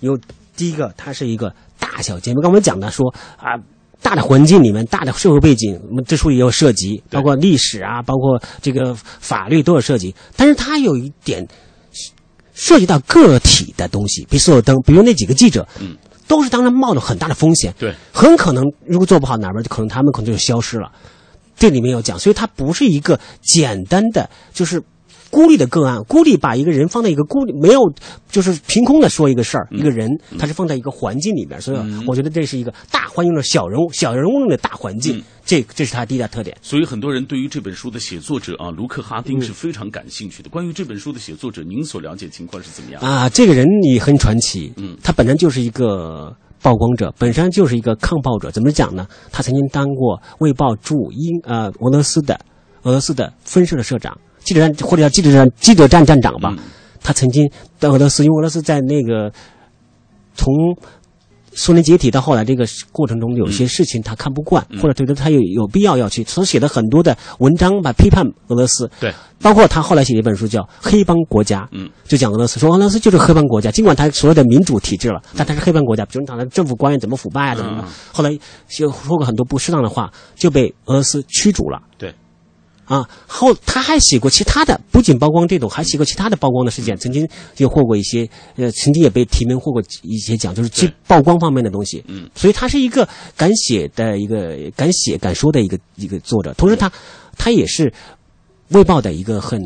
[SPEAKER 5] 有。第一个，它是一个大小节，刚我们讲的说啊，大的环境里面，大的社会背景，我们这书也有涉及，包括历史啊，包括这个法律都有涉及。但是它有一点涉及到个体的东西，比如所有灯，比如那几个记者，
[SPEAKER 1] 嗯，
[SPEAKER 5] 都是当然冒着很大的风险，
[SPEAKER 1] 对，
[SPEAKER 5] 很可能如果做不好哪边，可能他们可能就消失了。这里面有讲，所以它不是一个简单的就是。孤立的个案，孤立把一个人放在一个孤立，没有就是凭空的说一个事儿，一个人他是放在一个环境里边，所以我觉得这是一个大环境的小人物，小人物的大环境，这这是他第一大特点。
[SPEAKER 1] 所以很多人对于这本书的写作者啊，卢克哈丁是非常感兴趣的。关于这本书的写作者，您所了解情况是怎么样？
[SPEAKER 5] 啊，这个人也很传奇，嗯，他本身就是一个曝光者，本身就是一个抗暴者。怎么讲呢？他曾经当过《卫报》驻英呃俄罗斯的俄罗斯的分社的社长。记者站或者叫记者站记者站站长吧，他曾经在俄罗斯，因为俄罗斯在那个从苏联解体到后来这个过程中，有些事情他看不惯，或者觉得他有有必要要去，所写的很多的文章吧，批判俄罗斯。
[SPEAKER 1] 对，
[SPEAKER 5] 包括他后来写的一本书叫《黑帮国家》，嗯，就讲俄罗斯，说俄罗斯就是黑帮国家，尽管他所有的民主体制了，但他是黑帮国家，比如讲的政府官员怎么腐败啊，怎么的，后来就说过很多不适当的话，就被俄罗斯驱逐了。
[SPEAKER 1] 对。
[SPEAKER 5] 啊，后他还写过其他的，不仅曝光这种，还写过其他的曝光的事件，曾经也获过一些，呃，曾经也被提名获过一些奖，就是去曝光方面的东西。嗯，所以他是一个敢写的一个敢写敢说的一个一个作者，同时他他也是《卫报》的一个很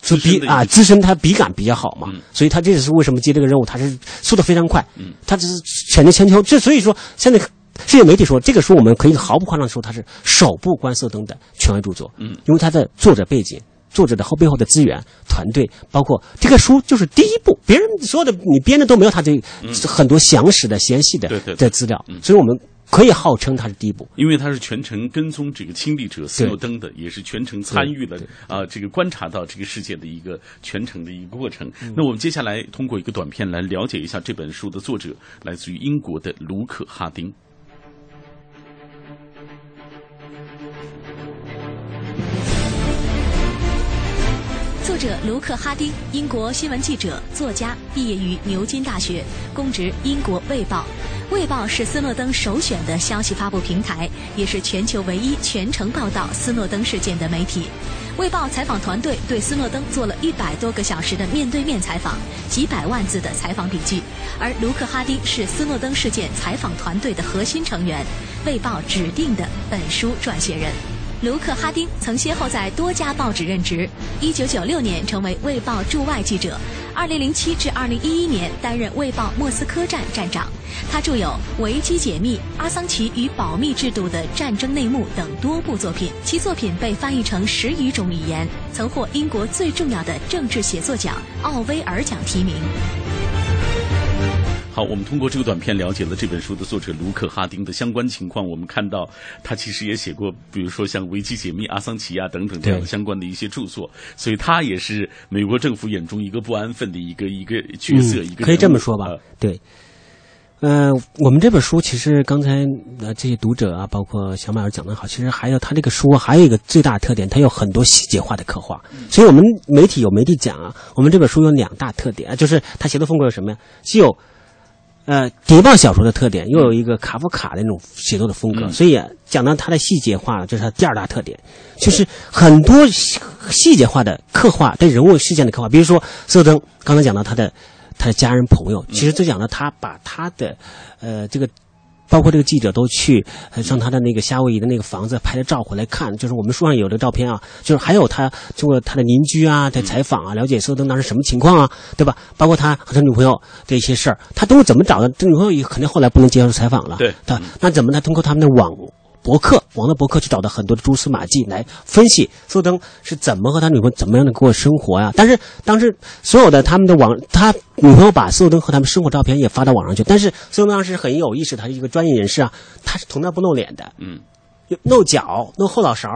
[SPEAKER 5] 就笔啊资深，他笔感比较好嘛，所以他这也是为什么接这个任务，他是速度非常快。嗯，他只是选择全球，这所以说现在。世界媒体说，这个书我们可以毫不夸张说，它是首部关瑟登的权威著作。嗯，因为它的作者背景、作者的后背后的资源、团队，包括这个书就是第一部，别人所有的你编的都没有他这很多详实的、详细的的资料，所以我们可以号称它是第一部。
[SPEAKER 1] 因为它是全程跟踪这个亲历者斯诺登的，也是全程参与了啊，这个观察到这个世界的一个全程的一个过程。那我们接下来通过一个短片来了解一下这本书的作者，来自于英国的卢克哈丁。
[SPEAKER 4] 者卢克·哈丁，英国新闻记者、作家，毕业于牛津大学，公职英国《卫报》。《卫报》是斯诺登首选的消息发布平台，也是全球唯一全程报道斯诺登事件的媒体。《卫报》采访团队对斯诺登做了一百多个小时的面对面采访，几百万字的采访笔记。而卢克·哈丁是斯诺登事件采访团队的核心成员，《卫报》指定的本书撰写人。卢克·哈丁曾先后在多家报纸任职。1996年成为《卫报》驻外记者，2007至2011年担任《卫报》莫斯科站站长。他著有《维基解密》《阿桑奇与保密制度的战争内幕》等多部作品，其作品被翻译成十余种语言，曾获英国最重要的政治写作奖奥威尔奖提名。
[SPEAKER 1] 好，我们通过这个短片了解了这本书的作者卢克·哈丁的相关情况。我们看到他其实也写过，比如说像《维基解密》《阿桑奇》啊等等这样的相关的一些著作，所以他也是美国政府眼中一个不安分的一个一个角色。一个
[SPEAKER 5] 可以这么说吧？对。呃，我们这本书其实刚才呃这些读者啊，包括小马儿讲的好，其实还有他这个书还有一个最大的特点，它有很多细节化的刻画。所以我们媒体有媒体讲啊，我们这本书有两大特点啊，就是他写作风格有什么呀？既有呃，谍报小说的特点又有一个卡夫卡的那种写作的风格，所以讲到它的细节化，这是它第二大特点，就是很多细节化的刻画对人物事件的刻画。比如说，斯登刚才讲到他的他的家人朋友，其实就讲到他把他的呃这个。包括这个记者都去上他的那个夏威夷的那个房子拍的照回来看，就是我们书上有的照片啊，就是还有他通过他的邻居啊在采访啊，了解斯登当时什么情况啊，对吧？包括他和他女朋友的一些事儿，他都是怎么找的？这女朋友也肯定后来不能接受采访了，
[SPEAKER 1] 对，
[SPEAKER 5] 那怎么呢？通过他们的网。博客网络博客去找到很多的蛛丝马迹来分析斯诺登是怎么和他女朋友怎么样的过生活呀？但是当时所有的他们的网，他女朋友把斯诺登和他们生活照片也发到网上去。但是斯诺登当时很有意识，他是一个专业人士啊，他是从来不露脸的，嗯，露脚、露后脑勺。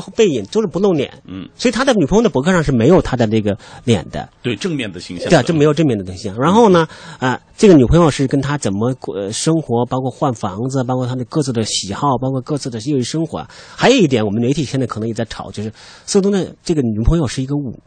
[SPEAKER 5] 后背影就是不露脸，嗯，所以他的女朋友的博客上是没有他的那个脸的，
[SPEAKER 1] 对正面的形象，
[SPEAKER 5] 对，这没有正面的形象。然后呢，啊，这个女朋友是跟他怎么过生活，包括换房子，包括他的各自的喜好，包括各自的业余生活。还有一点，我们媒体现在可能也在吵，就是色东的这个女朋友是一个舞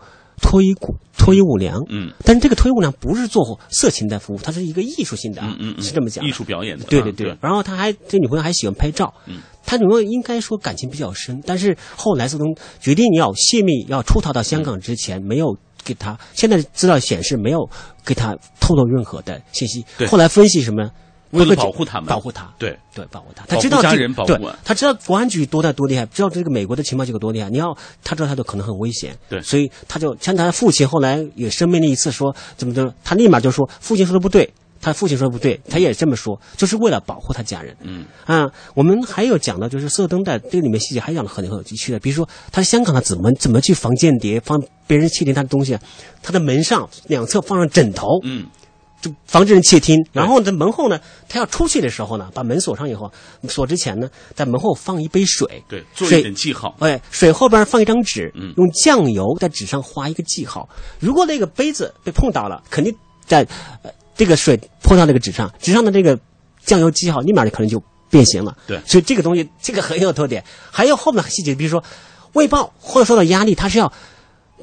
[SPEAKER 5] 脱衣舞脱衣舞娘，嗯，但是这个脱衣舞娘不是做色情的服务，它是一个艺术性的，嗯嗯，是这么讲，
[SPEAKER 1] 艺术表演的，
[SPEAKER 5] 对对对。然后他还这女朋友还喜欢拍照，嗯。他怎么应该说感情比较深，但是后来自从决定要泄密，要出逃到香港之前，没有给他。现在资料显示没有给他透露任何的信息。后来分析什么？
[SPEAKER 1] 为了保护他们，
[SPEAKER 5] 保护他，
[SPEAKER 1] 对
[SPEAKER 5] 对，保护他。他知道这对
[SPEAKER 1] 人保护啊
[SPEAKER 5] 他知道国安局多大多厉害，知道这个美国的情报机构多厉害。你要他知道他就可能很危险，
[SPEAKER 1] 对
[SPEAKER 5] 所以他就像他父亲后来也声明了一次说怎么的，他立马就说父亲说的不对。他父亲说不对，他也这么说，就是为了保护他家人。
[SPEAKER 1] 嗯
[SPEAKER 5] 啊，我们还有讲到，就是色灯带这个里面细节还讲了很很有趣的，比如说他香港他怎么怎么去防间谍，防别人窃听他的东西啊，他的门上两侧放上枕头，
[SPEAKER 1] 嗯，
[SPEAKER 5] 就防止人窃听。然后在门后呢，他要出去的时候呢，把门锁上以后，锁之前呢，在门后放一杯水，
[SPEAKER 1] 对，做一点记号，
[SPEAKER 5] 哎，水后边放一张纸，
[SPEAKER 1] 嗯
[SPEAKER 5] 用酱油在纸上画一个记号。如果那个杯子被碰到了，肯定在呃这个水泼到那个纸上，纸上的这个酱油记号立马就可能就变形了。
[SPEAKER 1] 对
[SPEAKER 5] 所以这个东西这个很有特点。还有后面的细节，比如说卫报或者受到压力，他是要。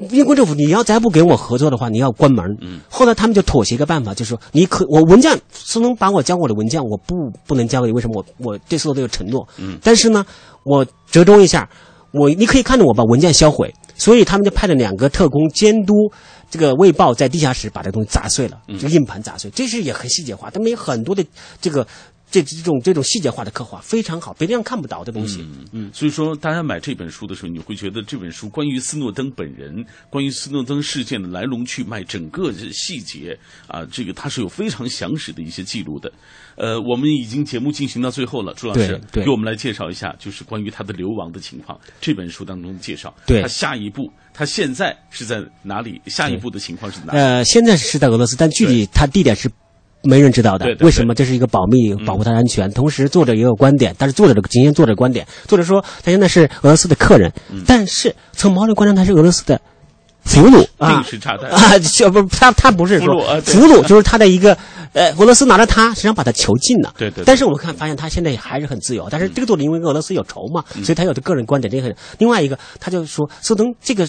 [SPEAKER 5] 英国政府，你要再不给我合作的话，你要关门。
[SPEAKER 1] 嗯，
[SPEAKER 5] 后来他们就妥协一个办法，就是说，你可我文件苏能把我交我的文件，我不不能交给你，为什么？我我对苏都有承诺。
[SPEAKER 1] 嗯
[SPEAKER 5] 但是呢，我折中一下，我你可以看着我把文件销毁，所以他们就派了两个特工监督这个卫报在地下室把这东西砸碎了，
[SPEAKER 1] 嗯
[SPEAKER 5] 这个硬盘砸碎，这是也很细节化，他们有很多的这个这这种这种细节化的刻画非常好，别人看不到的东西。
[SPEAKER 1] 嗯，所以说大家买这本书的时候，你会觉得这本书关于斯诺登本人、关于斯诺登事件的来龙去脉、整个的细节啊，这个它是有非常详实的一些记录的。呃，我们已经节目进行到最后了，朱老师给我们来介绍一下，就是关于他的流亡的情况，这本书当中介绍。
[SPEAKER 5] 对
[SPEAKER 1] 他下一步，他现在是在哪里？下一步的情况是哪里？
[SPEAKER 5] 呃，现在是在俄罗斯，但具体他地点是没人知道的。
[SPEAKER 1] 对对对
[SPEAKER 5] 为什么？这是一个保密，
[SPEAKER 1] 嗯
[SPEAKER 5] 保护他的安全。同时，作者也有观点，但是作者的仅限作者观点。作者说他现在是俄罗斯的客人，
[SPEAKER 1] 嗯
[SPEAKER 5] 但是从某种观察，他是俄罗斯的俘虏啊
[SPEAKER 1] 定时炸弹
[SPEAKER 5] 啊！就不，他他不是说
[SPEAKER 1] 俘虏
[SPEAKER 5] 就是他的一个呃，俄罗斯拿着他，实际上把他囚禁了。
[SPEAKER 1] 对对对
[SPEAKER 5] 但是我们看发现他现在还是很自由，但是这个作者因为跟俄罗斯有仇嘛，所以他有的个人观点，这个很。另外一个，他就说斯登这个。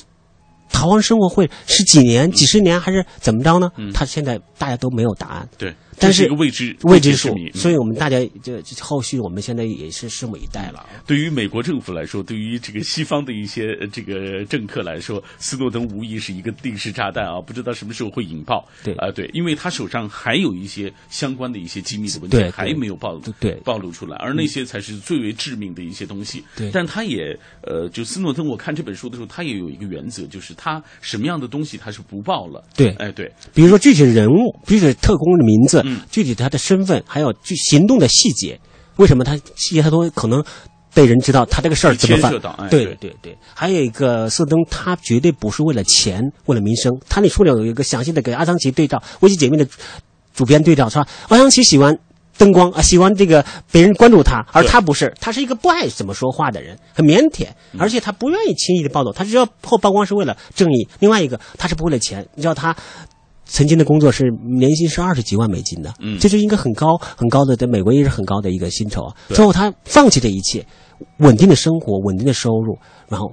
[SPEAKER 5] 逃亡生活会是几年、几十年还是怎么着呢？他现在大家都没有答案。
[SPEAKER 1] 对，
[SPEAKER 5] 但是
[SPEAKER 1] 这是一个未知
[SPEAKER 5] 未知数所以我们大家这这后续我们现在也是拭目以待了。
[SPEAKER 1] 对于美国政府来说，对于这个西方的一些呃这个政客来说，斯诺登无疑是一个定时炸弹啊！不知道什么时候会引爆。
[SPEAKER 5] 对
[SPEAKER 1] 啊、对，因为他手上还有一些相关的一些机密的文
[SPEAKER 5] 对
[SPEAKER 1] 件还没有暴露，
[SPEAKER 5] 对
[SPEAKER 1] 暴露出来，而那些才是最为致命的一些东西。
[SPEAKER 5] 对
[SPEAKER 1] 但他也呃，就斯诺登，我看这本书的时候，他也有一个原则，就是他什么样的东西他是不报了。
[SPEAKER 5] 对
[SPEAKER 1] 哎，对，
[SPEAKER 5] 比如说具体人物，具体的特工的名字，
[SPEAKER 1] 嗯
[SPEAKER 5] 具体他的身份，还有具行动的细节，为什么他细节他都可能被人知道他这个事儿怎么办？对
[SPEAKER 1] 对
[SPEAKER 5] 对对，还有一个斯登，他绝对不是为了钱，为了名声。他那书里有一个详细的给阿桑奇对照，《危机解密》的主编对照，说阿桑奇喜欢。灯光啊，喜欢这个别人关注他，而他不是，他是一个不爱怎么说话的人，很腼腆，
[SPEAKER 1] 嗯
[SPEAKER 5] 而且他不愿意轻易的暴露，他只要后曝光是为了正义。另外一个，他是不为了钱，你知道他曾经的工作是年薪是二十几万美金的，
[SPEAKER 1] 嗯
[SPEAKER 5] 这是应该很高很高的，在美国也是很高的一个薪酬啊。最后他放弃这一切，稳定的生活，稳定的收入，然后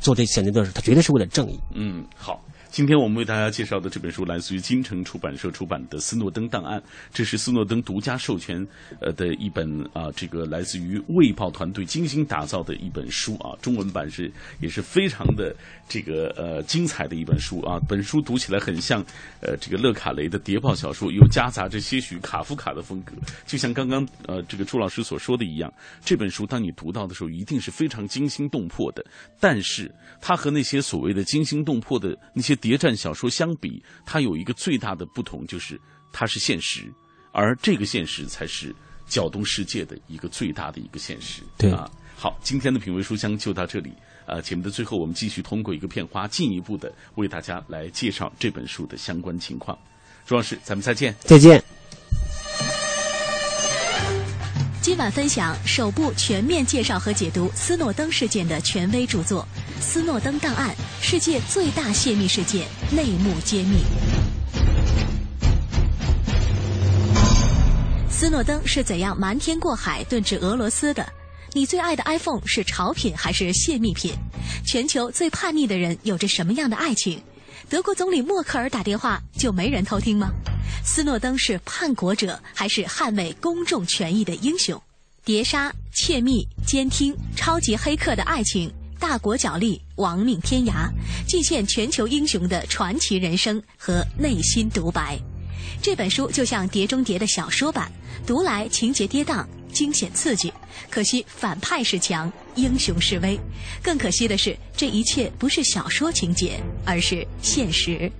[SPEAKER 5] 做这选择的时候，他绝对是为了正义。
[SPEAKER 1] 嗯，好。今天我们为大家介绍的这本书来自于金城出版社出版的《斯诺登档案》，这是斯诺登独家授权呃的一本啊，这个来自于卫报团队精心打造的一本书啊，中文版是也是非常的这个呃精彩的一本书啊。本书读起来很像呃这个勒卡雷的谍报小说，又夹杂着些许卡夫卡的风格，就像刚刚呃这个朱老师所说的一样，这本书当你读到的时候，一定是非常惊心动魄的。但是它和那些所谓的惊心动魄的那些谍战小说相比，它有一个最大的不同，就是它是现实，而这个现实才是搅动世界的一个最大的一个现实。
[SPEAKER 5] 对
[SPEAKER 1] 啊，好，今天的品味书香就到这里。呃，节目的最后，我们继续通过一个片花，进一步的为大家来介绍这本书的相关情况。朱老师，咱们再见。
[SPEAKER 5] 再见。
[SPEAKER 4] 今晚分享首部全面介绍和解读斯诺登事件的权威著作《斯诺登档案：世界最大泄密事件内幕揭秘》。斯诺登是怎样瞒天过海遁至俄罗斯的？你最爱的 iPhone 是潮品还是泄密品？全球最叛逆的人有着什么样的爱情？德国总理默克尔打电话就没人偷听吗？斯诺登是叛国者还是捍卫公众权益的英雄？谍杀、窃密、监听、超级黑客的爱情，大国角力、亡命天涯，尽现全球英雄的传奇人生和内心独白。这本书就像《碟中谍》的小说版，读来情节跌宕、惊险刺激。可惜反派是强，英雄示威。更可惜的是，这一切不是小说情节，而是现实。